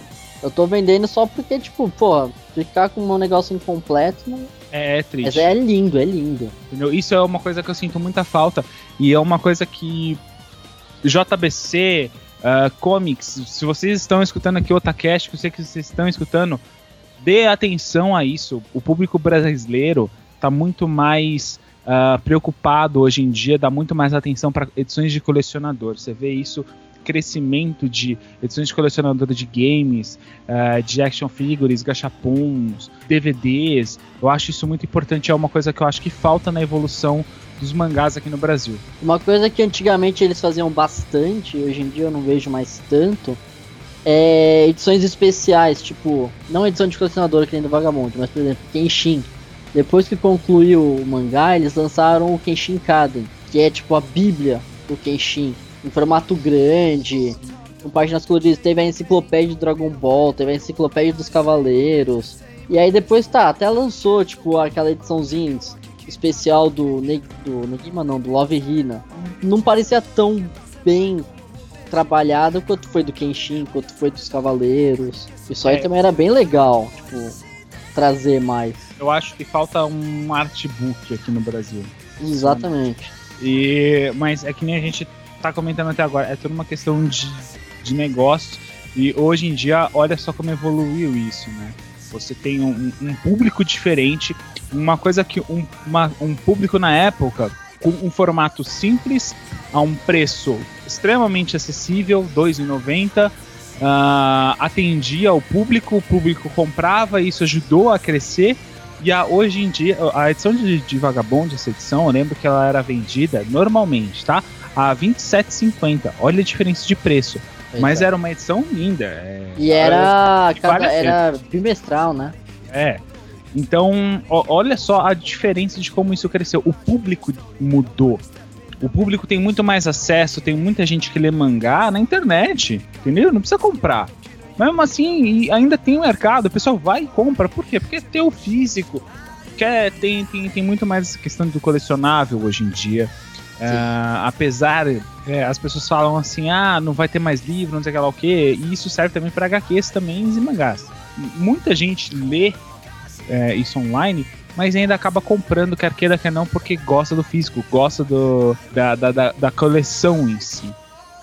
eu tô vendendo só porque, tipo, porra, ficar com um negócio incompleto. Não... É, é triste. Mas é lindo, é lindo. Entendeu? Isso é uma coisa que eu sinto muita falta. E é uma coisa que JBC, ah, Comics, se vocês estão escutando aqui o Otacast, que eu sei que vocês estão escutando, dê atenção a isso. O público brasileiro está muito mais ah, preocupado hoje em dia, dá muito mais atenção para edições de colecionador. Você vê isso crescimento de edições de colecionador de games, ah, de action figures, gachapuns, DVDs. Eu acho isso muito importante, é uma coisa que eu acho que falta na evolução dos mangás aqui no Brasil. Uma coisa que antigamente eles faziam bastante, hoje em dia eu não vejo mais tanto, é edições especiais, tipo, não edição de colecionador que nem do Vagabundo, mas por exemplo, Kenshin. Depois que concluiu o mangá, eles lançaram o Kenshin Kaden, que é tipo a bíblia do Kenshin, em formato grande, com páginas coloridas. Teve a enciclopédia de Dragon Ball, teve a enciclopédia dos Cavaleiros. E aí depois tá, até lançou, tipo, aquela ediçãozinha especial do, Ne do Negima não, do Love Hina. Não parecia tão bem trabalhado quanto foi do Kenshin, quanto foi dos Cavaleiros. Isso aí É. também era bem legal, tipo, trazer mais. Eu acho que falta um artbook aqui no Brasil. Exatamente. E, mas é que nem a gente tá comentando até agora, é tudo uma questão de, de negócio. E hoje em dia, olha só como evoluiu isso, né? Você tem um, um público diferente, uma coisa que um, uma- um público na época com um formato simples a um preço extremamente acessível, R$ 2,90, ah, atendia ao público, o público comprava, isso ajudou a crescer. E a, hoje em dia, a edição de, de Vagabond, essa edição, eu lembro que ela era vendida normalmente, tá? A R$ 27,50. Olha a diferença de preço. Mas era uma edição linda. é- E era, cada, era bimestral, né? é. Então, ó- olha só a diferença de como isso cresceu. O público mudou. O público tem muito mais acesso, tem muita gente que lê mangá na internet, entendeu? Não precisa comprar. Mesmo assim, e ainda tem mercado, o pessoal vai e compra. Por quê? Porque tem o físico. Quer, tem, tem, tem muito mais essa questão do colecionável hoje em dia. Ah, apesar, é, as pessoas falam assim, ah, não vai ter mais livro, não sei lá o quê. E isso serve também para HQs também e mangás. Muita gente lê é, isso online, mas ainda acaba comprando, quer queira, quer não, porque gosta do físico, gosta do, da, da, da, da coleção em si.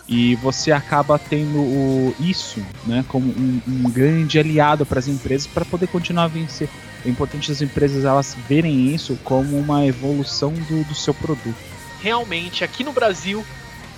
E você acaba tendo o, isso né, como um, um grande aliado para as empresas para poder continuar a vencer. É importante as empresas elas verem isso como uma evolução do, do seu produto. Realmente aqui no Brasil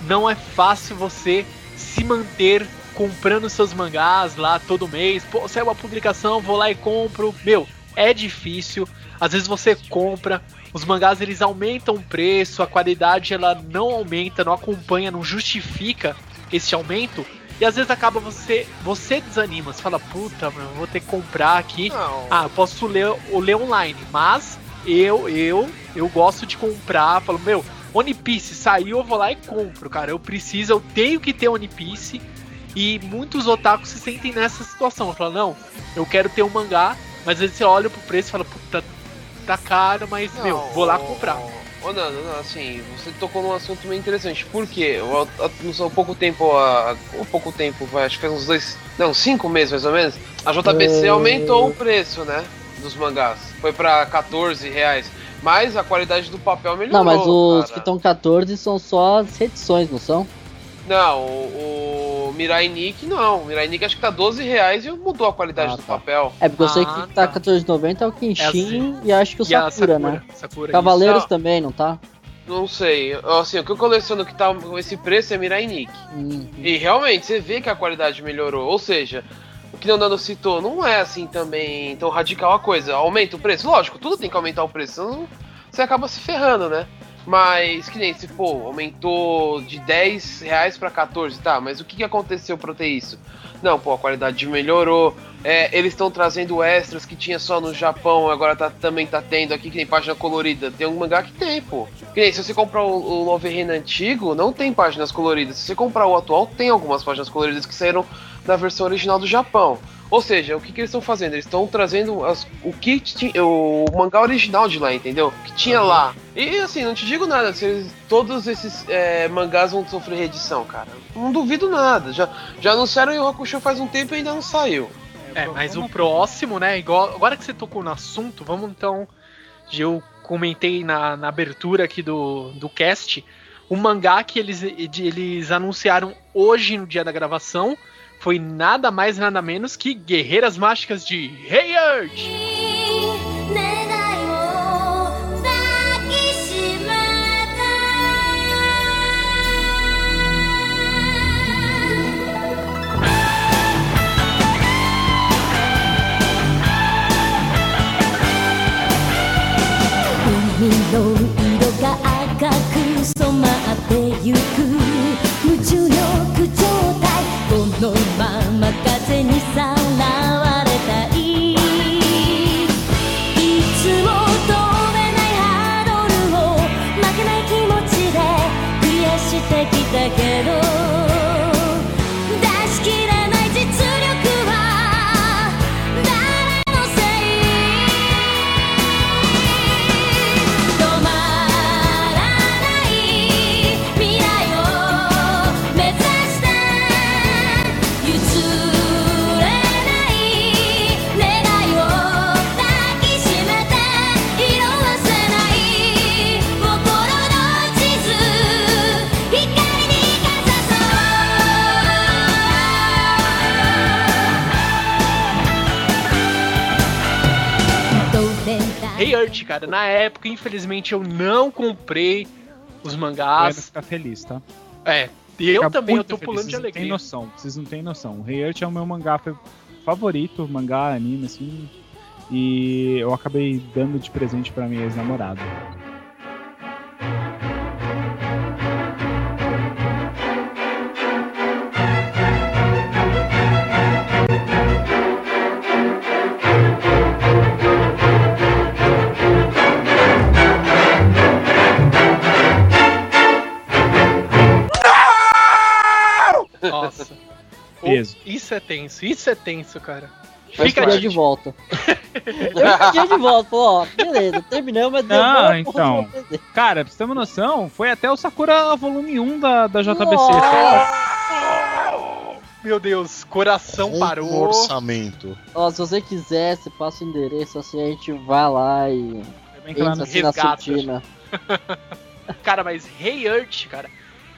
não é fácil você se manter comprando seus mangás lá todo mês. Pô, saiu uma publicação, vou lá e compro. Meu, é difícil. Às vezes você compra, os mangás eles aumentam o preço, a qualidade ela não aumenta, não acompanha, não justifica esse aumento. E às vezes acaba você, você desanima, você fala, puta, meu, vou ter que comprar aqui. Não. Ah, eu posso ler, ler online, mas eu, eu, eu gosto de comprar, falo, meu, One Piece saiu, eu vou lá e compro, cara. Eu preciso, eu tenho que ter One Piece. E muitos otakus se sentem nessa situação. Falam, não, eu quero ter um mangá, mas às vezes você olha pro preço e fala, puta, tá caro, mas, meu, vou lá comprar. Ô, Nando, não, assim, você tocou num assunto meio interessante. Por quê? Há- pouco tempo, há, há pouco tempo, vai, acho que faz uns dois, não, cinco meses mais ou menos, a JBC É. aumentou o preço, né, dos mangás. Foi pra 14 reais. Mas a qualidade do papel melhorou, Não, mas os cara. que estão 14 são só as edições, não são? Não, o, o Mirai Nikki não. O Mirai Nikki acho que tá 12 reais e mudou a qualidade Ah, do tá. papel. É porque eu sei Ah, que tá tá. 14,90 é o Kenshin e acho que o E a Sakura, né? Sakura, Cavaleiros isso. também, não tá? Não sei. Assim, o que eu coleciono que tá com esse preço é Mirai Nikki. Hum. E realmente, você vê que a qualidade melhorou. Ou seja, o que o Nando citou, não é assim também tão radical a coisa. Aumenta o preço? Lógico, tudo tem que aumentar o preço. Senão você acaba se ferrando, né? Mas, que nem se, pô, aumentou de 10 reais pra 14, tá? Mas o que, aconteceu pra ter isso? Não, pô, a qualidade melhorou. É, eles estão trazendo extras que tinha só no Japão, agora tá, também tá tendo aqui, que nem página colorida. Tem um mangá que tem, pô. Que nem se você comprar o, o Love Reina antigo, não tem páginas coloridas. Se você comprar o atual, tem algumas páginas coloridas que saíram na versão original do Japão. Ou seja, o que, que eles estão fazendo? Eles estão trazendo as- o que ti- o mangá original de lá, entendeu? Que tinha lá. E assim, não te digo nada, se eles- todos esses é, mangás vão sofrer reedição, cara. Não duvido nada. Já, já anunciaram o Hakusho faz um tempo e ainda não saiu. É, mas o próximo, né? Igual, agora que você tocou no assunto, vamos então. Eu comentei na, na abertura aqui do, do cast. O mangá que eles, eles anunciaram hoje no dia da gravação foi nada mais nada menos que Guerreiras Mágicas de Rei Earth. 願いを抱きしめ海の のまま風にさ cara, na época, infelizmente, eu não comprei os mangás. ficar feliz, tá? É, e eu também, eu tô feliz, pulando de vocês não têm alegria. noção, vocês não têm noção. O Rei Earth é o meu mangá fa- favorito, mangá, anime, assim. E eu acabei dando de presente pra minha ex-namorada. Peso. Isso é tenso, isso é tenso, cara. Mas Fica de volta. eu queria de volta, falou, ó, beleza, terminamos, mas deu Não, boa, então. Cara, pra você ter uma noção, foi até o Sakura volume 1 da, da JBC. Meu Deus, coração parou. Orçamento. Ó, se você quiser, você passa o endereço assim, a gente vai lá e Também que lá entra no assim na. Cara, mas Rei Earth, cara,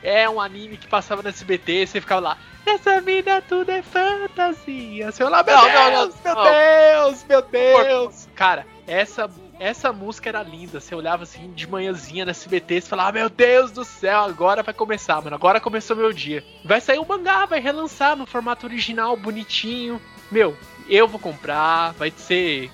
é um anime que passava no SBT, você ficava lá, essa vida tudo é fantasia. Olha lá, meu Não, Deus, não, meu não. Deus, meu Deus. Cara, essa, essa música era linda. Você olhava assim de manhãzinha no SBT, você falava, meu Deus do céu, agora vai começar, mano. Agora começou meu dia. Vai sair o mangá, vai relançar no formato original, bonitinho. Meu, eu vou comprar, vai ser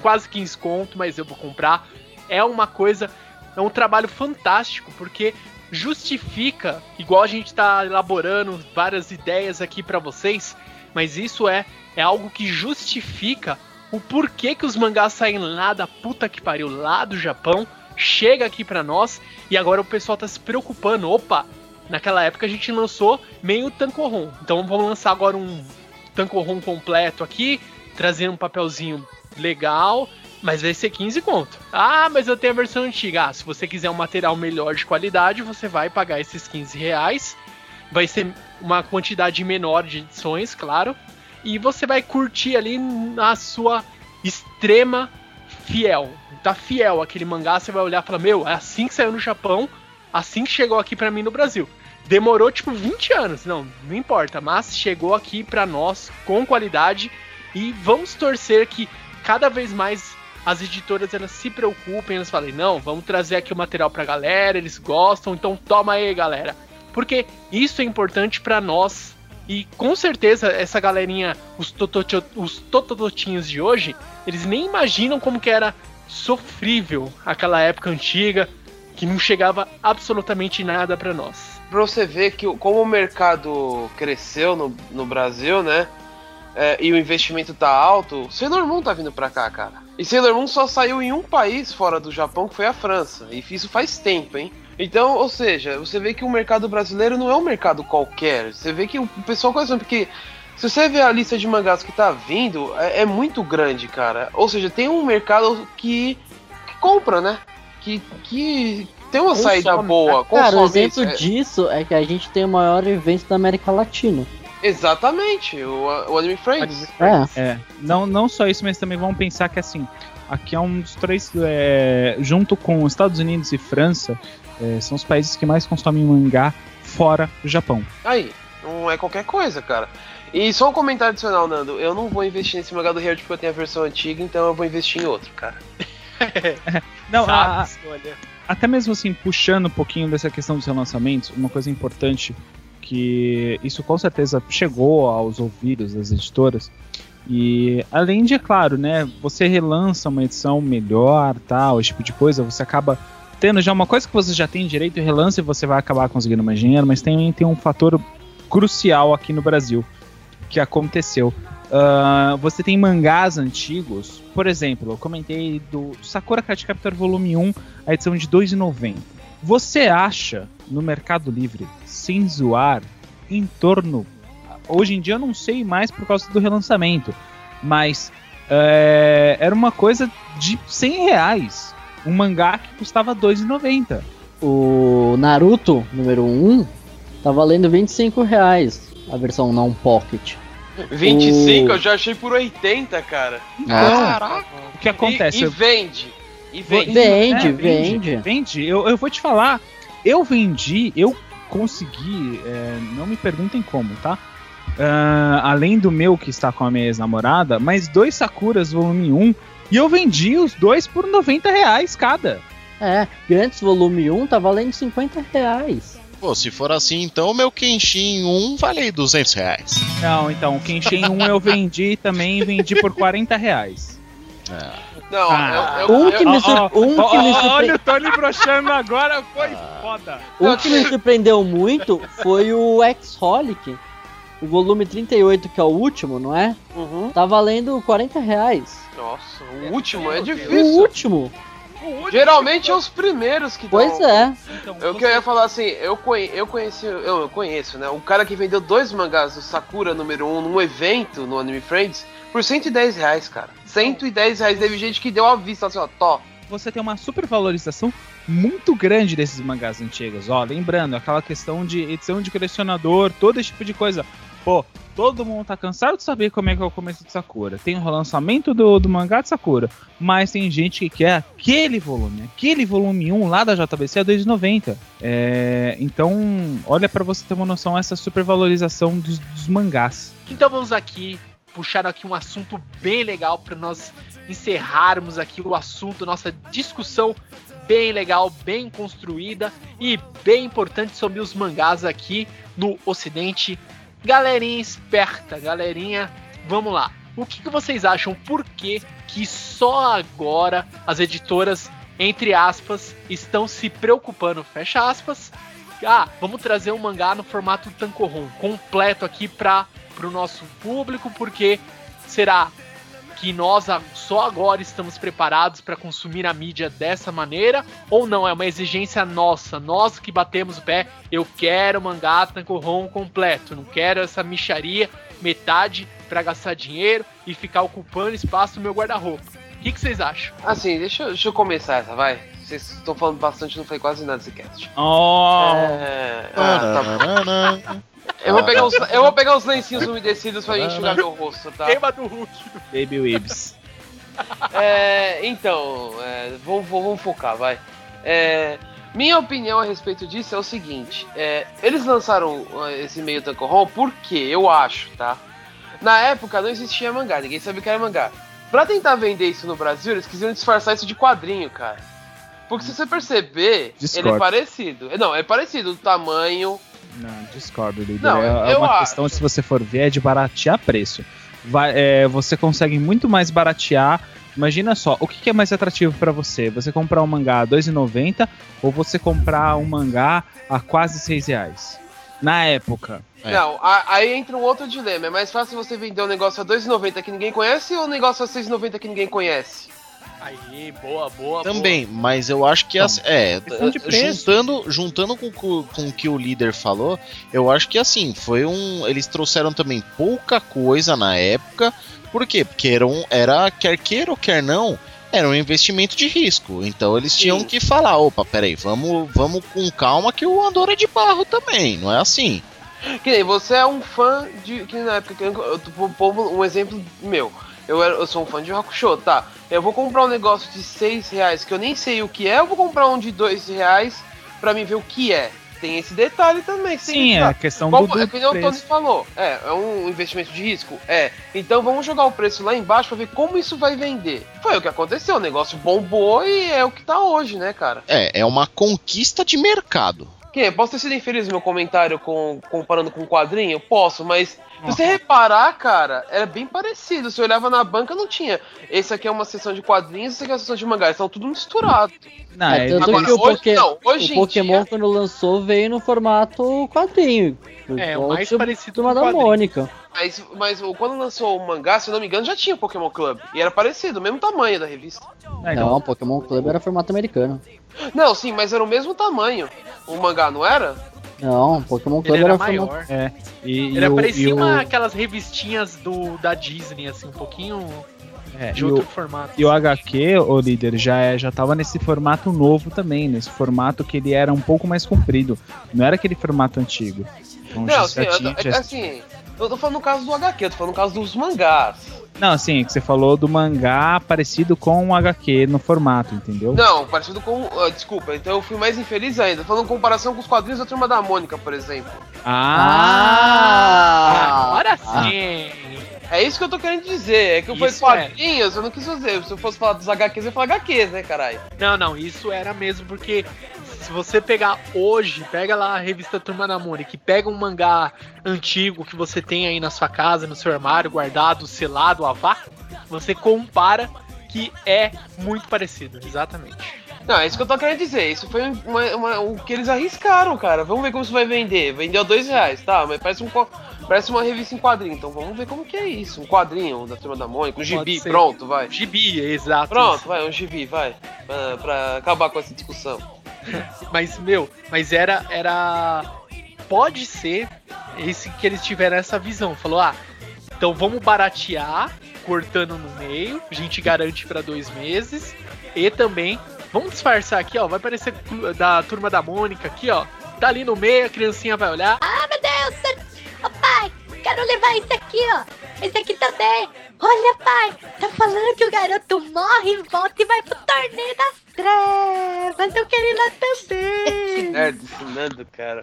quase 15 conto, mas eu vou comprar. É uma coisa, é um trabalho fantástico, porque justifica, igual a gente tá elaborando várias ideias aqui pra vocês, mas isso é, é algo que justifica o porquê que os mangás saem lá da puta que pariu, lá do Japão, chega aqui pra nós e agora o pessoal tá se preocupando. Opa, naquela época a gente lançou meio tankohon, então vamos lançar agora um tankohon completo aqui, trazendo um papelzinho legal, mas vai ser 15 conto. Ah, mas eu tenho a versão antiga. Ah, se você quiser um material melhor de qualidade, você vai pagar esses 15 reais. Vai ser uma quantidade menor de edições, claro. E você vai curtir ali na sua extrema fiel. Tá fiel aquele mangá, você vai olhar e falar: Meu, é assim que saiu no Japão, assim que chegou aqui pra mim no Brasil. Demorou tipo 20 anos, não, não importa, mas chegou aqui pra nós com qualidade e vamos torcer que cada vez mais as editoras elas se preocupem, elas falem, não, vamos trazer aqui o material pra galera, eles gostam, então toma aí, galera. Porque isso é importante pra nós e com certeza essa galerinha, os, totocho- os tototinhos de hoje, eles nem imaginam como que era sofrível aquela época antiga, que não chegava absolutamente nada pra nós. Pra você ver que como o mercado cresceu no, no Brasil, né? É, e o investimento tá alto, Sailor Moon tá vindo pra cá, cara. E Sailor Moon só saiu em um país fora do Japão, que foi a França. E isso faz tempo, hein? Então, ou seja, você vê que o mercado brasileiro não é um mercado qualquer. Você vê que o pessoal conhece, porque se você ver a lista de mangás que tá vindo, é, é muito grande, cara. Ou seja, tem um mercado que, que compra, né? Que, que tem uma Consome, saída boa. Cara, o consome exemplo é- disso é que a gente tem o maior evento da América Latina. Exatamente, o, o Anime Friends. É. É, não, não só isso, mas também vamos pensar que assim, aqui é um dos três, é, junto com os Estados Unidos e França, é, são os países que mais consomem mangá fora do Japão. Aí, não é qualquer coisa, cara. E só um comentário adicional, Nando. Eu não vou investir nesse mangá do Heard porque eu tenho a versão antiga, então eu vou investir em outro, cara. Não, Sabe, a- a- escolha. até mesmo assim, puxando um pouquinho dessa questão dos relançamentos, uma coisa importante que isso com certeza chegou aos ouvidos das editoras. E além de, é claro, né, você relança uma edição melhor, tal, esse tipo de coisa, você acaba tendo já uma coisa que você já tem direito e relança e você vai acabar conseguindo mais dinheiro, mas tem, tem um fator crucial aqui no Brasil que aconteceu. Ah, você tem mangás antigos, por exemplo, eu comentei do Sakura Card Captor Volume 1, a edição de 2,90. Você acha no Mercado Livre, sem zoar, em torno. Hoje em dia eu não sei mais por causa do relançamento, mas é, era uma coisa de 100 reais. Um mangá que custava 2,90. O Naruto número 1 tá valendo 25 reais. A versão não pocket. 25 O- eu já achei por 80, cara. Caraca. O que acontece? E, e vende. E vende. Vende, É, vende. Vende. Eu, eu vou te falar. Eu vendi, eu consegui. é, não me perguntem como, tá? Ah, além do meu que está com a minha ex-namorada, mais dois Sakuras volume 1. E eu vendi os dois por 90 reais cada. É, Grandes volume 1 tá valendo 50 reais. Pô, se for assim, então o meu Kenshin 1 vale 200 reais. Não, então, o Kenshin 1 eu vendi também vendi por 40 reais. Não, Ah. eu, eu, Um que eu- me, sur- um que me surpre- Olha o Tony broxando agora, foi foda. um que me surpreendeu muito foi o X-Holic. O volume 38, que é o último, não é? Uhum. Tá valendo 40 reais. Nossa, o último é O difícil. último? Geralmente é os primeiros que Pois dão. é. Então, Eu que eu ia falar assim, eu, conhe, eu conheci, eu, eu conheço, né? O cara que vendeu dois mangás do Sakura número 1 um, num evento no Anime Friends por 110 reais, cara. 110 reais. Teve gente que deu à vista assim, ó, tó. você tem uma supervalorização muito grande desses mangás antigos. Ó, lembrando, aquela questão de edição de colecionador, todo esse tipo de coisa. Pô, todo mundo tá cansado de saber como é que é o começo de Sakura. Tem o relançamento do, do mangá de Sakura, mas tem gente que quer aquele volume, aquele volume 1 lá da JBC a 2,90. É, então, olha pra você ter uma noção essa supervalorização dos, dos mangás. Então vamos aqui puxar aqui um assunto bem legal para nós encerrarmos aqui o assunto, nossa discussão bem legal, bem construída e bem importante sobre os mangás aqui no Ocidente. Galerinha esperta, galerinha, vamos lá. O que, que vocês acham? Por que, que só agora as editoras, entre aspas, estão se preocupando, fecha aspas, ah, vamos trazer um mangá no formato Tankohon, completo aqui para o nosso público, porque será que nós só agora estamos preparados para consumir a mídia dessa maneira? Ou não? É uma exigência nossa, nós que batemos o pé. Eu quero mangá Tankohon completo, não quero essa micharia, metade para gastar dinheiro e ficar ocupando espaço no meu guarda-roupa. O que, que vocês acham? Assim, deixa, deixa eu começar essa, vai. Vocês estão falando bastante, não falei quase nada desse cast. Oh, É... Ah, tá. Eu vou pegar os, eu vou pegar os lencinhos umedecidos pra enxugar meu rosto, tá? Queima do Hulk. Baby Weebs. É, então, é, vamos, vamos- vamos focar, vai. É, minha opinião a respeito disso é o seguinte: é, eles lançaram esse meio Tankohon porque eu acho, tá? Na época não existia mangá, ninguém sabia o que era mangá. Pra tentar vender isso no Brasil, eles quiseram disfarçar isso de quadrinho, cara. Porque se você perceber, Discordo. ele é parecido. Não, é parecido, o tamanho. Não, discordo, líder. Não, é eu uma acho. questão, se você for ver, é de baratear preço. Vai, é, você consegue muito mais baratear. Imagina só, o que, que é mais atrativo pra você? Você comprar um mangá a R$ 2,90 ou você comprar um mangá a quase 6 reais? Na época. É. Não, a- aí entra um outro dilema. É mais fácil você vender um negócio a 2,90 que ninguém conhece ou um negócio a 6,90 que ninguém conhece? Aí, boa, boa. Também, mas eu acho que assim, é, preço. juntando, juntando com, com, o que o líder falou, eu acho que assim, foi um. Eles trouxeram também pouca coisa na época. Por quê? Porque era, um, era quer queira ou quer não, era um investimento de risco. Então eles tinham Sim. que falar, opa, peraí, vamos, vamos com calma que o Andor é de barro também, não é assim. Que nem você é um fã de. Que na época eu, eu pôr um exemplo meu. Eu, eu sou um fã de Hakusho, tá? Eu vou comprar um negócio de 6 reais que eu nem sei o que é, eu vou comprar um de 2 reais pra mim ver o que é. Tem esse detalhe também. que tem que Sim, é a questão Como, do, do é que nem o Tony falou. É, é um investimento de risco? É. Então vamos jogar o preço lá embaixo pra ver como isso vai vender. Foi o que aconteceu, o negócio bombou e é o que tá hoje, né, cara? É, é uma conquista de mercado. Que, posso ter sido infeliz no meu comentário com, comparando com o quadrinho? Posso, mas se você reparar, cara, era bem parecido. Se eu olhava na banca, não tinha. Esse aqui é uma seção de quadrinhos, esse aqui é uma seção de mangá. Eles estão tudo misturado. Não, É, é, tanto agora, que o, hoje não, hoje o Pokémon, dia- quando lançou, veio no formato quadrinho. É, o mais tinha parecido com da quadrinho. Mônica. Mas, mas o- quando lançou o mangá, se eu não me engano, já tinha o Pokémon Club. E era parecido, o mesmo tamanho da revista. é, então, Não, Pokémon Club era formato americano. Não, sim, mas era o mesmo tamanho. O mangá, não era? Não, Pokémon Club Ele era era maior. é. E, Ele e parecia o- uma, aquelas revistinhas do, da Disney, assim, um pouquinho é, de e outro o- formato. E o HQ, o líder, já, é, já tava nesse formato novo também, nesse formato que ele era um pouco mais comprido. Não era aquele formato antigo. Então, Não, já sim, eu tinha- tô, já- assim, eu tô falando no caso do HQ, eu tô falando no caso dos mangás. Não, assim, é que você falou do mangá parecido com o HQ no formato, entendeu? Não, parecido com. ah, desculpa, então eu fui mais infeliz ainda. Falando em comparação com os quadrinhos da turma da Mônica, por exemplo. Ah! Agora Ah. sim! É isso que eu tô querendo dizer. É que eu falei Isso é. quadrinhos, eu não quis fazer. Se eu fosse falar dos HQs, eu ia falar HQs, né, caralho? Não, não, isso era mesmo porque se você pegar hoje, pega lá a revista Turma da Mônica, e pega um mangá antigo que você tem aí na sua casa, no seu armário, guardado, selado, a vácuo, você compara que é muito parecido, exatamente. Não, é isso que eu tô querendo dizer. Isso foi uma, uma- o que eles arriscaram, cara. Vamos ver como isso vai vender. Vendeu dois reais, tá? Mas parece, um, parece uma revista em quadrinho. Então vamos ver como que é isso. Um quadrinho da turma da Mônica, um gibi, pronto, vai. Gibi, exato. Pronto, vai, um gibi, vai. Pra, pra acabar com essa discussão. Mas, meu, mas era. era Pode ser esse que eles tiveram essa visão. Falou, ah, então vamos baratear, cortando no meio, a gente garante pra dois meses. E também, vamos disfarçar aqui, ó. Vai parecer da turma da Mônica aqui, ó. Tá ali no meio, a criancinha vai olhar. Ah, meu Deus! Ô pai, quero levar esse aqui, ó. Esse aqui também. Olha, pai, tá falando que o garoto morre, volta e vai pro torneio das trevas. Eu quero ir lá também. Nerd ensinando, cara.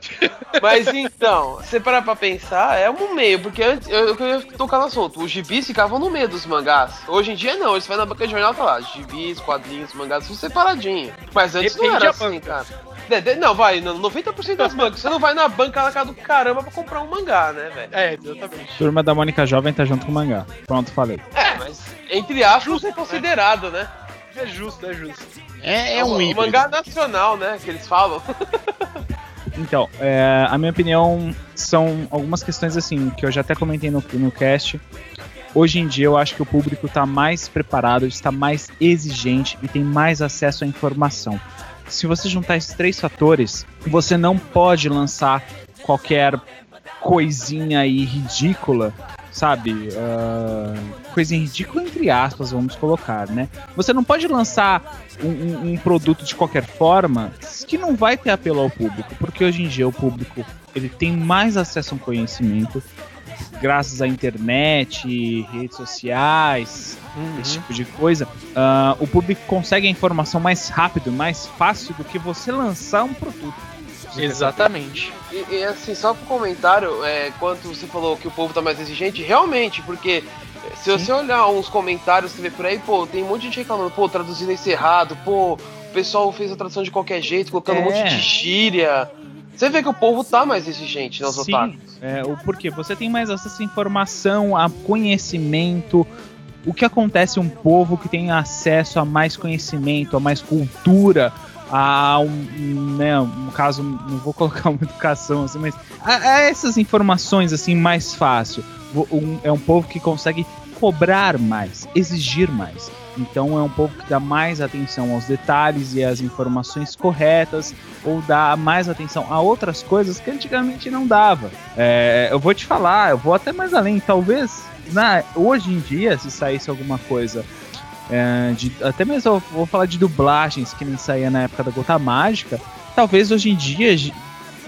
Mas então, você parar pra pensar, é um meio, porque antes eu, eu queria tocar no assunto. Os gibis ficavam no meio dos mangás. Hoje em dia não, eles vai na banca de jornal tá lá. Gibis, quadrinhos, mangás, tudo separadinho. Mas antes não Depende era da assim, banca. cara. De- de- não, vai, no 90% das bancas. Você não vai na banca na casa do caramba pra comprar um mangá, né, velho? É, exatamente. Turma da Mônica Jovem tá junto com o mangá. Pronto, falei. É, mas entre aspas é considerado, né? É justo, é justo. É, é um o, o híbrido. mangá nacional, né? Que eles falam. Então, é, a minha opinião são algumas questões assim, que eu já até comentei no, no cast. Hoje em dia eu acho que o público está mais preparado, está mais exigente e tem mais acesso à informação. Se você juntar esses três fatores, você não pode lançar qualquer coisinha aí ridícula, sabe? Uh, coisinha ridícula entre aspas, vamos colocar, né? Você não pode lançar um, um, um produto de qualquer forma que não vai ter apelo ao público, porque hoje em dia o público ele tem mais acesso a um conhecimento graças à internet, redes sociais, esse tipo de coisa, uh, o público consegue a informação mais rápido, mais fácil do que você lançar um produto. Exatamente. E, e, assim, só pro comentário, é, quanto você falou que o povo tá mais exigente, realmente, porque se você olhar uns comentários que você vê por aí, pô, tem um monte de gente reclamando, pô, traduzindo isso errado, pô, o pessoal fez a tradução de qualquer jeito, colocando É. um monte de gíria. Você vê que o povo tá mais exigente, os Sim, otakus. é, o porquê? Você tem mais acesso à informação, a conhecimento. O que acontece um povo que tem acesso a mais conhecimento, a mais cultura, a um, né, um caso, não vou colocar uma educação assim, mas a, a essas informações assim mais fácil. Um- é um povo que consegue cobrar mais, exigir mais. Então é um povo que dá mais atenção aos detalhes e às informações corretas, ou dá mais atenção a outras coisas que antigamente não dava. É, eu vou te falar, eu vou até mais além. Talvez na, hoje em dia, se saísse alguma coisa, é, de- até mesmo eu vou falar de dublagens que nem saía na época da Gota Mágica, talvez hoje em dia,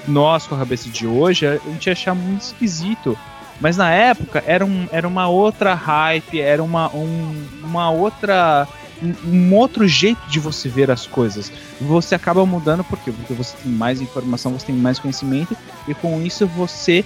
nós com a cabeça de hoje, a gente achar muito esquisito. Mas na época era, um, era uma outra hype, era uma, um- uma outra. Um, um outro jeito de você ver as coisas. Você acaba mudando por quê? Porque você tem mais informação, você tem mais conhecimento, e com isso você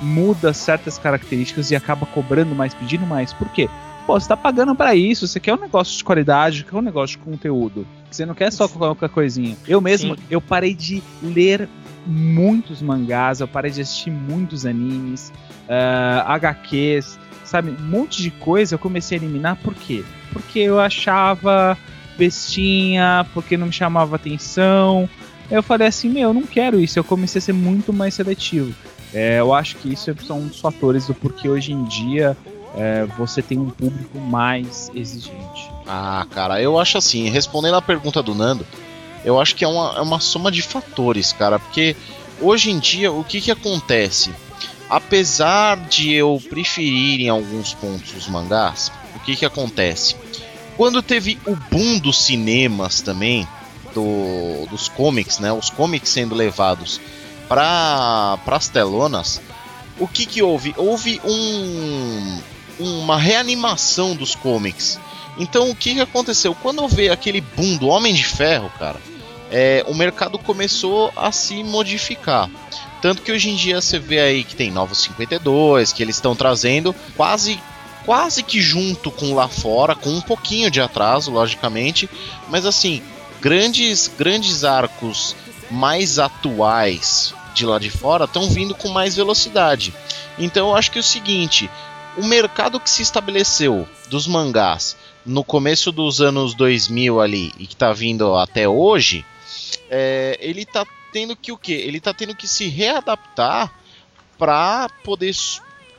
muda certas características e acaba cobrando mais, pedindo mais. Por quê? Pô, você tá pagando pra isso, você quer um negócio de qualidade, quer um negócio de conteúdo. Você não quer só qualquer coisinha. Eu mesmo, Sim. eu parei de ler muitos mangás, eu parei de assistir muitos animes, ah, HQs, sabe? Um monte de coisa eu comecei a eliminar, por quê? Porque eu achava bestinha, porque não me chamava atenção. Eu falei assim, meu, eu não quero isso. Eu comecei a ser muito mais seletivo. É, eu acho que isso são um dos fatores do porquê hoje em dia é, você tem um público mais exigente. Ah, cara, eu acho assim, respondendo a pergunta do Nando, eu acho que é uma, é uma soma de fatores, cara, porque hoje em dia o que que acontece? Apesar de eu preferir em alguns pontos os mangás, o que que acontece? Quando teve o boom dos cinemas também, do, dos comics, né? Os comics sendo levados para as telonas, o que que houve? Houve um, uma reanimação dos comics. Então o que, que aconteceu? Quando veio aquele boom do Homem de Ferro, cara, é, o mercado começou a se modificar. Tanto que hoje em dia você vê aí que tem Novos 52, que eles estão trazendo quase quase que junto com lá fora, com um pouquinho de atraso, logicamente, mas assim, grandes grandes arcos mais atuais de lá de fora estão vindo com mais velocidade. Então eu acho que é o seguinte, o mercado que se estabeleceu dos mangás no começo dos anos 2000 ali e que tá vindo até hoje, é, ele tá tendo que o quê? Ele tá tendo que se readaptar para poder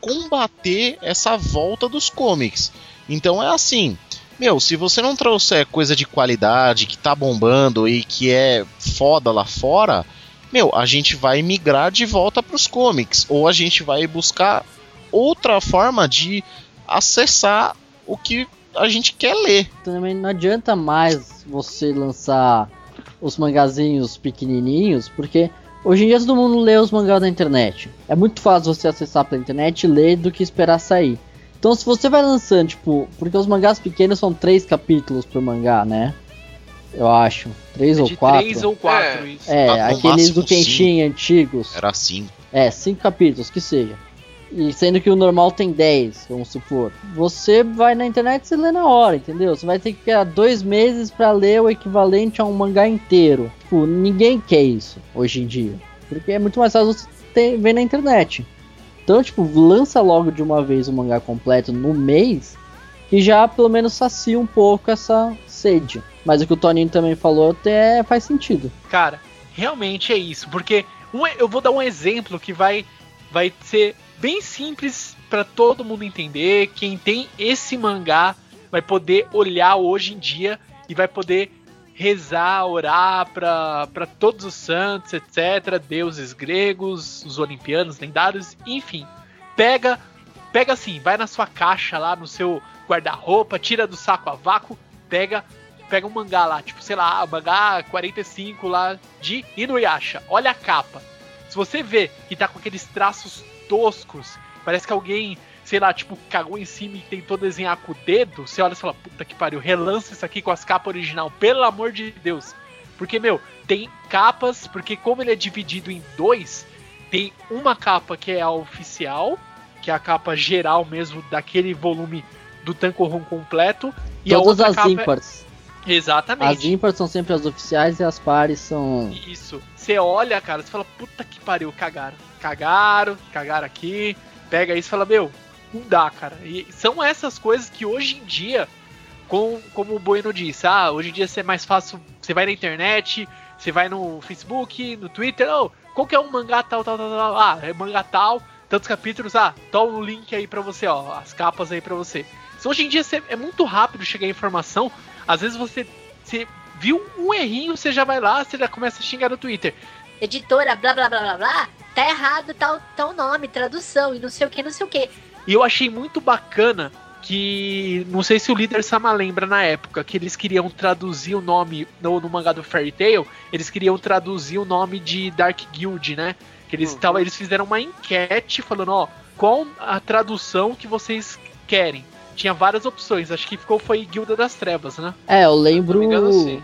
combater essa volta dos comics. Então é assim, meu, se você não trouxer coisa de qualidade que tá bombando e que é foda lá fora, meu, a gente vai migrar de volta pros comics ou a gente vai buscar outra forma de acessar o que a gente quer ler. Também não adianta mais você lançar os mangazinhos pequenininhos, porque hoje em dia todo mundo lê os mangás na internet. É muito fácil você acessar pela internet e ler do que esperar sair. Então se você vai lançando, tipo, porque os mangás pequenos são três capítulos por mangá, né? Eu acho. Três ou de quatro. três ou quatro, É. isso. É, Ah, aqueles do Kenshin antigos. Era assim. É, cinco capítulos, que seja. E sendo que o normal tem 10, vamos supor. Você vai na internet e você lê na hora, entendeu? Você vai ter que ficar dois meses pra ler o equivalente a um mangá inteiro. Tipo, ninguém quer isso hoje em dia. Porque é muito mais fácil você ter, ver na internet. Então, tipo, lança logo de uma vez o mangá completo no mês, que já pelo menos sacia um pouco essa sede. Mas o que o Toninho também falou até faz sentido. Cara, realmente é isso. Porque um- eu vou dar um exemplo que vai, vai ser bem simples pra todo mundo entender. Quem tem esse mangá vai poder olhar hoje em dia e vai poder rezar, orar pra todos os santos, etc. Deuses gregos, os olimpianos, lendários, enfim. Pega, pega assim, vai na sua caixa lá, no seu guarda-roupa, tira do saco a vácuo, pega pega um mangá lá, tipo, sei lá, mangá 45 lá de Inuyasha. Olha a capa. Se você vê que tá com aqueles traços toscos, parece que alguém, sei lá, tipo, cagou em cima e tentou desenhar com o dedo, você olha e fala, puta que pariu, relança isso aqui com as capas original, pelo amor de Deus. Porque, meu, tem capas, porque como ele é dividido em dois, tem uma capa que é a oficial, que é a capa geral mesmo daquele volume do Tankohon completo, e a Todas outra as capa é- ímpares. Exatamente. As ímpares são sempre as oficiais e as pares são. Isso. Você olha, cara, você fala, puta que pariu, cagaram. Cagaram, cagaram aqui. Pega isso e fala, meu, não dá, cara. E são essas coisas que hoje em dia, com, como o Bueno disse, ah, hoje em dia você é mais fácil. Você vai na internet, você vai no Facebook, no Twitter, oh, qual que é um mangá tal, tal, tal, tal. Ah, é mangá tal, tantos capítulos, ah, toma o link aí pra você, ó, as capas aí pra você. Se hoje em dia é muito rápido chegar a informação, às vezes você, você viu um errinho, você já vai lá, você já começa a xingar no Twitter. editora, blá blá blá blá blá, tá errado tal, tal nome, tradução e não sei o que, não sei o que. E eu achei muito bacana que. Não sei se o líder Sama lembra na época, que eles queriam traduzir o nome no, no mangá do Fairy Tail, eles queriam traduzir o nome de Dark Guild, né? Que eles, Uhum. tava, eles fizeram uma enquete falando, ó, qual a tradução que vocês querem? Tinha várias opções, acho que ficou foi Guilda das Trevas, né? É, eu lembro. Engano.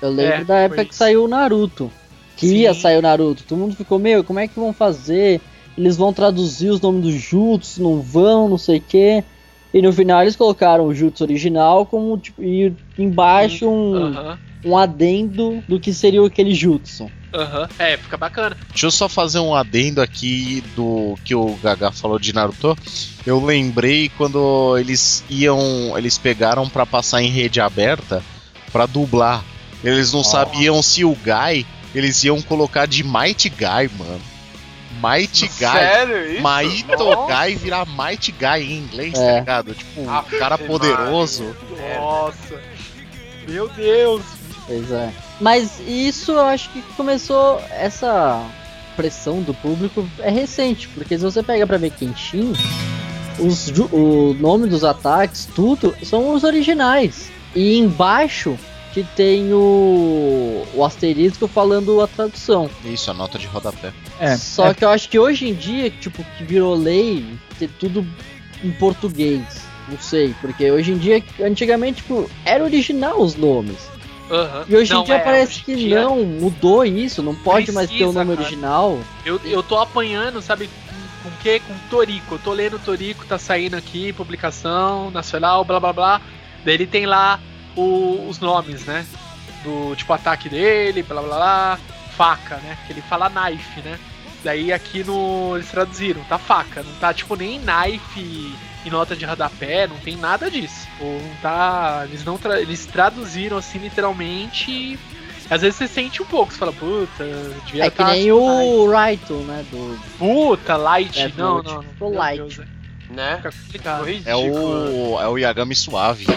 Eu lembro É, da época que saiu o Naruto. Que Sim. ia sair o Naruto. Todo mundo ficou, meu, como é que vão fazer? Eles vão traduzir os nomes dos Jutsu, não vão, não sei o quê. E no final eles colocaram o Jutsu original como tipo, e embaixo um, Aham, um adendo do que seria aquele Jutsu. aham. É, fica bacana. Deixa eu só fazer um adendo aqui do que o Gaga falou de Naruto. Eu lembrei quando eles iam, eles pegaram pra passar em rede aberta pra dublar. Eles não sabiam se o Guy, eles iam colocar de Might Guy, mano. Might Guy. Sério isso? Maito Nossa. Guy virar Might Guy em inglês, É. tá ligado? Tipo, Ah, um cara poderoso. Nossa. Meu Deus. Pois é. Mas isso eu acho que começou essa pressão do público é recente, porque se você pega pra ver Kenshin, os, o nome dos ataques, tudo, são os originais. E embaixo que tem o, o asterisco falando a tradução. Isso, a nota de rodapé. É, Só é, que eu acho que hoje em dia, tipo, que virou lei ter tudo em português. Não sei, porque hoje em dia, antigamente, tipo, era original os nomes. Aham. E hoje Não, em dia é, parece que dia- não, mudou isso, não pode mais ter o Precisa, nome cara. original. Eu, eu tô apanhando, sabe, com, com o quê? Com Torico. Eu tô lendo Torico, tá saindo aqui, publicação nacional, blá blá blá. Daí ele tem lá o- os nomes, né? Do tipo ataque dele, blá blá blá. Faca, né? Que ele fala knife, né? Daí aqui no. Eles traduziram, tá faca. Não tá tipo nem knife e nota de rodapé, não tem nada disso. Ou não tá. Eles não tra- eles traduziram assim literalmente. Às vezes você sente um pouco, você fala, puta, devia É que tá, nem tipo, o Raito, né? Do Puta, light. Death não, não, não. Light. Deus, é. Né? Fica complicado. É o, é o Yagami Suave.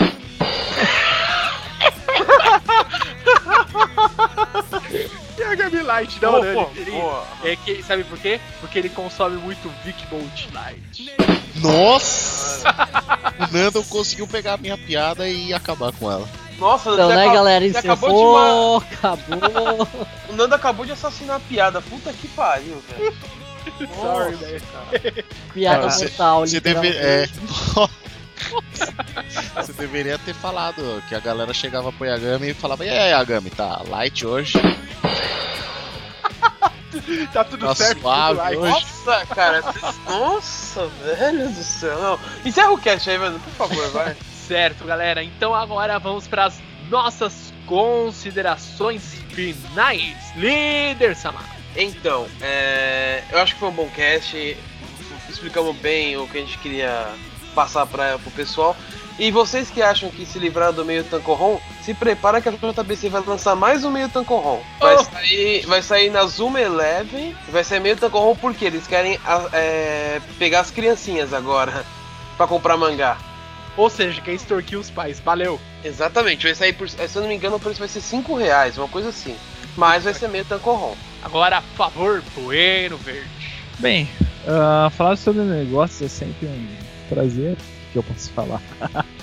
Yagami Light, não, Pô, pô, ele- pô. É que, sabe por quê? Porque ele consome muito Vic Bolt Light. Nossa! o Nando conseguiu pegar a minha piada e acabar com ela. Nossa, Então, né, acabou- galera? você acabou de ma- Encerrou, acabou. O Nando acabou de assassinar a piada. Puta que pariu, velho. Sorry, velho. Piada Cara, cê- mortal, Você deve, é. Você deveria ter falado que a galera chegava pro Yagami e falava: E aí, Yagami, tá light hoje? Tá tudo Tá certo, suave tudo hoje. Nossa, cara. Nossa, velho do céu. Não. Encerra o cast aí, mano, por favor, vai. Certo, galera. Então agora vamos para as nossas considerações finais. Líder Sama. Então, é, eu acho que foi um bom cast. Explicamos bem o que a gente queria passar para o pessoal. E vocês que acham que se livraram do meio Tancorron, se prepara que a JBC vai lançar mais um meio Tancorron. Vai, Oh! sair, vai sair na Zuma Eleven, vai sair meio Tancorron porque eles querem a- é, pegar as criancinhas agora pra comprar mangá. Ou seja, quer extorquir os pais. Valeu. Exatamente, vai sair por, se eu não me engano, o preço vai ser 5 reais, uma coisa assim. Mas vai ser meio Tancorron. Agora, por favor, Bueno Verde. Bem, ah, falar sobre negócios é sempre um prazer. Que eu posso falar?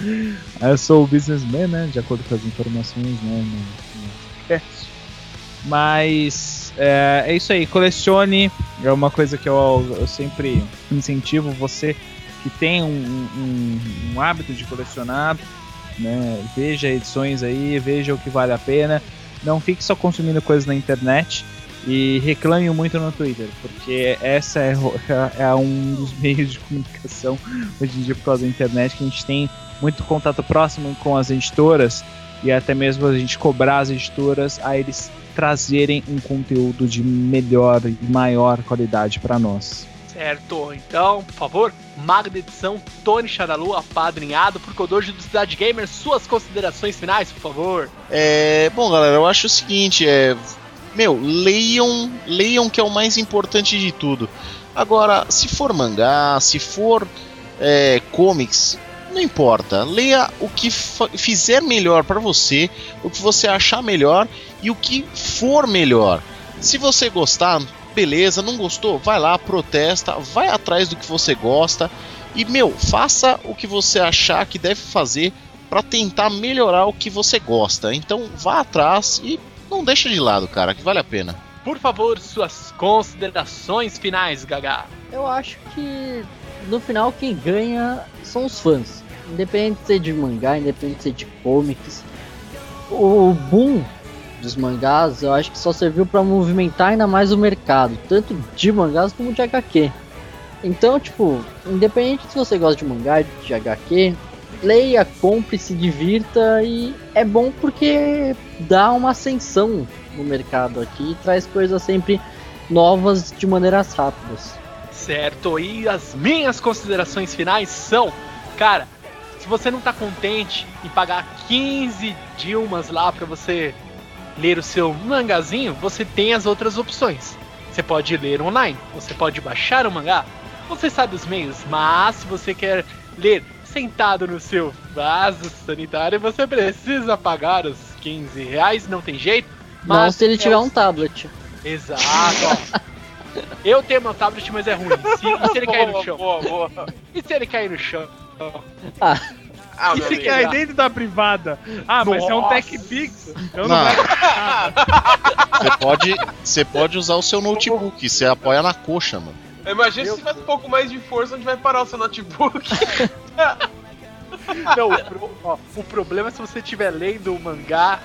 eu sou o businessman, né? De acordo com as informações né, no, no. Mas é, é isso aí, colecione. É uma coisa que eu, eu sempre incentivo você que tem um, um- um hábito de colecionar. Né, veja edições aí, veja o que vale a pena. Não fique só consumindo coisas na internet e reclame muito no Twitter, porque essa é, é um dos meios de comunicação hoje em dia por causa da internet que a gente tem muito contato próximo com as editoras e até mesmo a gente cobrar as editoras a eles trazerem um conteúdo de melhor e maior qualidade para nós. Certo, então, por favor, Magda Edição, Tony Charalu, apadrinhado por Kodoji do Cidade Gamer, suas considerações finais, por favor. É, bom, galera, eu acho o seguinte, é, meu, leiam, leiam que é o mais importante de tudo. Agora, se for mangá, se for é, comics, não importa. Leia o que fizer melhor pra você, o que você achar melhor e o que for melhor. Se você gostar, beleza. Não gostou, vai lá, protesta, vai atrás do que você gosta e meu, faça o que você achar que deve fazer para tentar melhorar o que você gosta. Então vá atrás e não deixa de lado, cara, que vale a pena. Por favor, suas considerações finais, Gaga. Eu acho que no final quem ganha são os fãs. Independente de ser de mangá, independente de ser de comics. O boom dos mangás eu acho que só serviu para movimentar ainda mais o mercado, tanto de mangás como de HQ. Então, tipo, independente se você gosta de mangá, de HQ, leia, compre, se divirta e é bom porque dá uma ascensão no mercado aqui e traz coisas sempre novas de maneiras rápidas. Certo, e as minhas considerações finais são, cara, se você não tá contente em pagar 15 Dilmas lá pra você ler o seu mangazinho, você tem as outras opções. Você pode ler online, você pode baixar o mangá, você sabe os meios, mas se você quer ler sentado no seu vaso sanitário, você precisa pagar os 15 reais, não tem jeito. Não mas se ele é tiver o- um tablet. Exato. Eu tenho meu tablet, mas é ruim. Se- e se ele cair no chão? Boa, boa. E se ele cair no chão? Ah, Ah, E se amigo. cai dentro da privada? Ah, mas é um Nossa. Tech Pix. Então não, Não. Você pode, você pode usar o seu notebook, você apoia na coxa, mano. Imagina se tivesse um pouco mais de força onde vai parar o seu notebook. Não, o, pro- ó, o problema é se você estiver lendo o mangá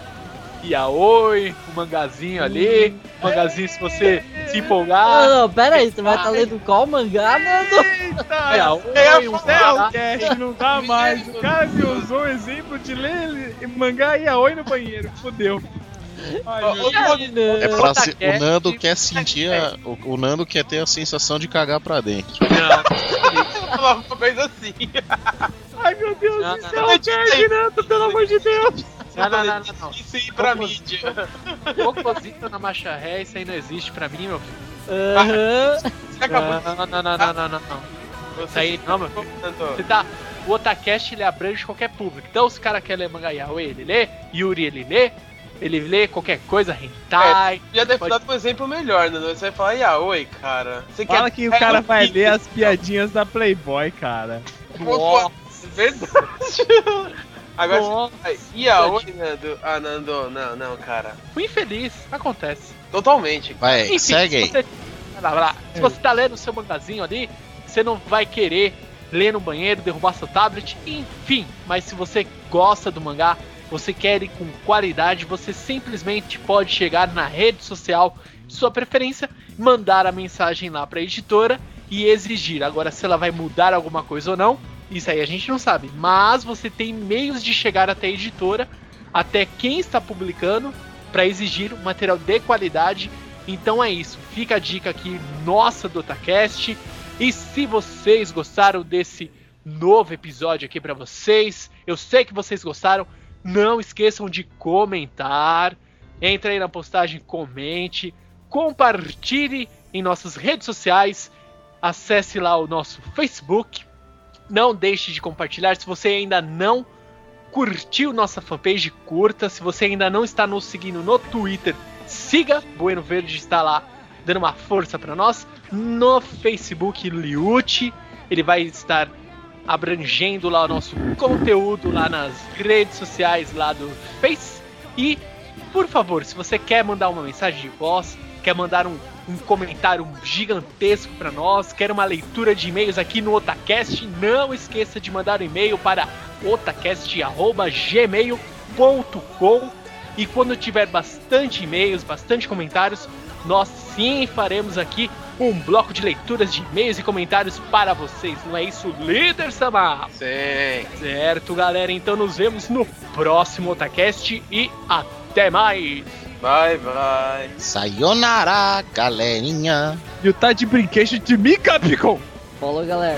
Yaoi, o mangazinho ali, o mangazinho se você se não, empolgar. não, pera aí, você vai estar lendo qual mangá, mano? Yaoi, É um o mangá. Cellcast, não dá mais. O cara me usou o exemplo de ler mangá e aoi no banheiro. Ai, ô, É pra se- o Nando quer sentir a, o, o Nando quer ter a sensação de cagar pra dentro. Não, uma coisa assim. Ai, meu Deus Não, do não, céu, não. Ferdinando, pelo amor de Deus. não, não, não, não, não. Isso aí pra mídia. Cocôzito na marcha ré, isso aí não existe pra mim, meu filho. Aham. Você acabou Não, não, não, não, não, não, não. Isso aí não, meu filho. Você tá. O Otacast ele abrange qualquer público. Então, se o cara quer ler manga yaoi, ele lê. Yuri, ele lê. Ele lê qualquer coisa, hentai. Já deve Pode- dar um exemplo melhor, né? Você vai falar, yaoi, cara. Você Fala quer... que o cara vai ler as piadinhas da Playboy, cara. Nossa, verdade. Agora, Nossa. você... yaoi, Nando? Ah, Nando, não, não, cara. Fui infeliz, acontece. Totalmente. Vai, Enfim, segue aí. Se você, Vai lá, vai lá. se você tá lendo o seu mangazinho ali, você não vai querer ler no banheiro, derrubar seu tablet, enfim. Mas se você gosta do mangá, você quer ir com qualidade, você simplesmente pode chegar na rede social de sua preferência, mandar a mensagem lá pra editora e exigir. Agora, se ela vai mudar alguma coisa ou não, isso aí a gente não sabe. Mas você tem meios de chegar até a editora, até quem está publicando, para exigir um material de qualidade. Então é isso. Fica a dica aqui nossa do Otacast. E se vocês gostaram desse novo episódio aqui pra vocês. Eu sei que vocês gostaram. Não esqueçam de comentar. Entre aí na postagem, comente, compartilhe em nossas redes sociais. Acesse lá o nosso Facebook. Não deixe de compartilhar. Se você ainda não curtiu nossa fanpage, curta. Se você ainda não está nos seguindo no Twitter, siga. Bueno Verde está lá dando uma força para nós. No Facebook, Liute. Ele vai estar abrangendo lá o nosso conteúdo lá nas redes sociais lá do Face. E, por favor, se você quer mandar uma mensagem de voz, quer mandar um, um comentário gigantesco para nós, quer uma leitura de e-mails aqui no Otacast, não esqueça de mandar um e-mail para otacast.gmail.com e quando tiver bastante e-mails, bastante comentários, nós sim faremos aqui um bloco de leituras de e-mails e comentários para vocês. Não é isso, líder Samar? Sim. Certo, galera. Então nos vemos no próximo Otacast e até mais. Bye, bye. Sayonara, galerinha. E o tá de brinquedo de mim, Capcom. Falou, galera.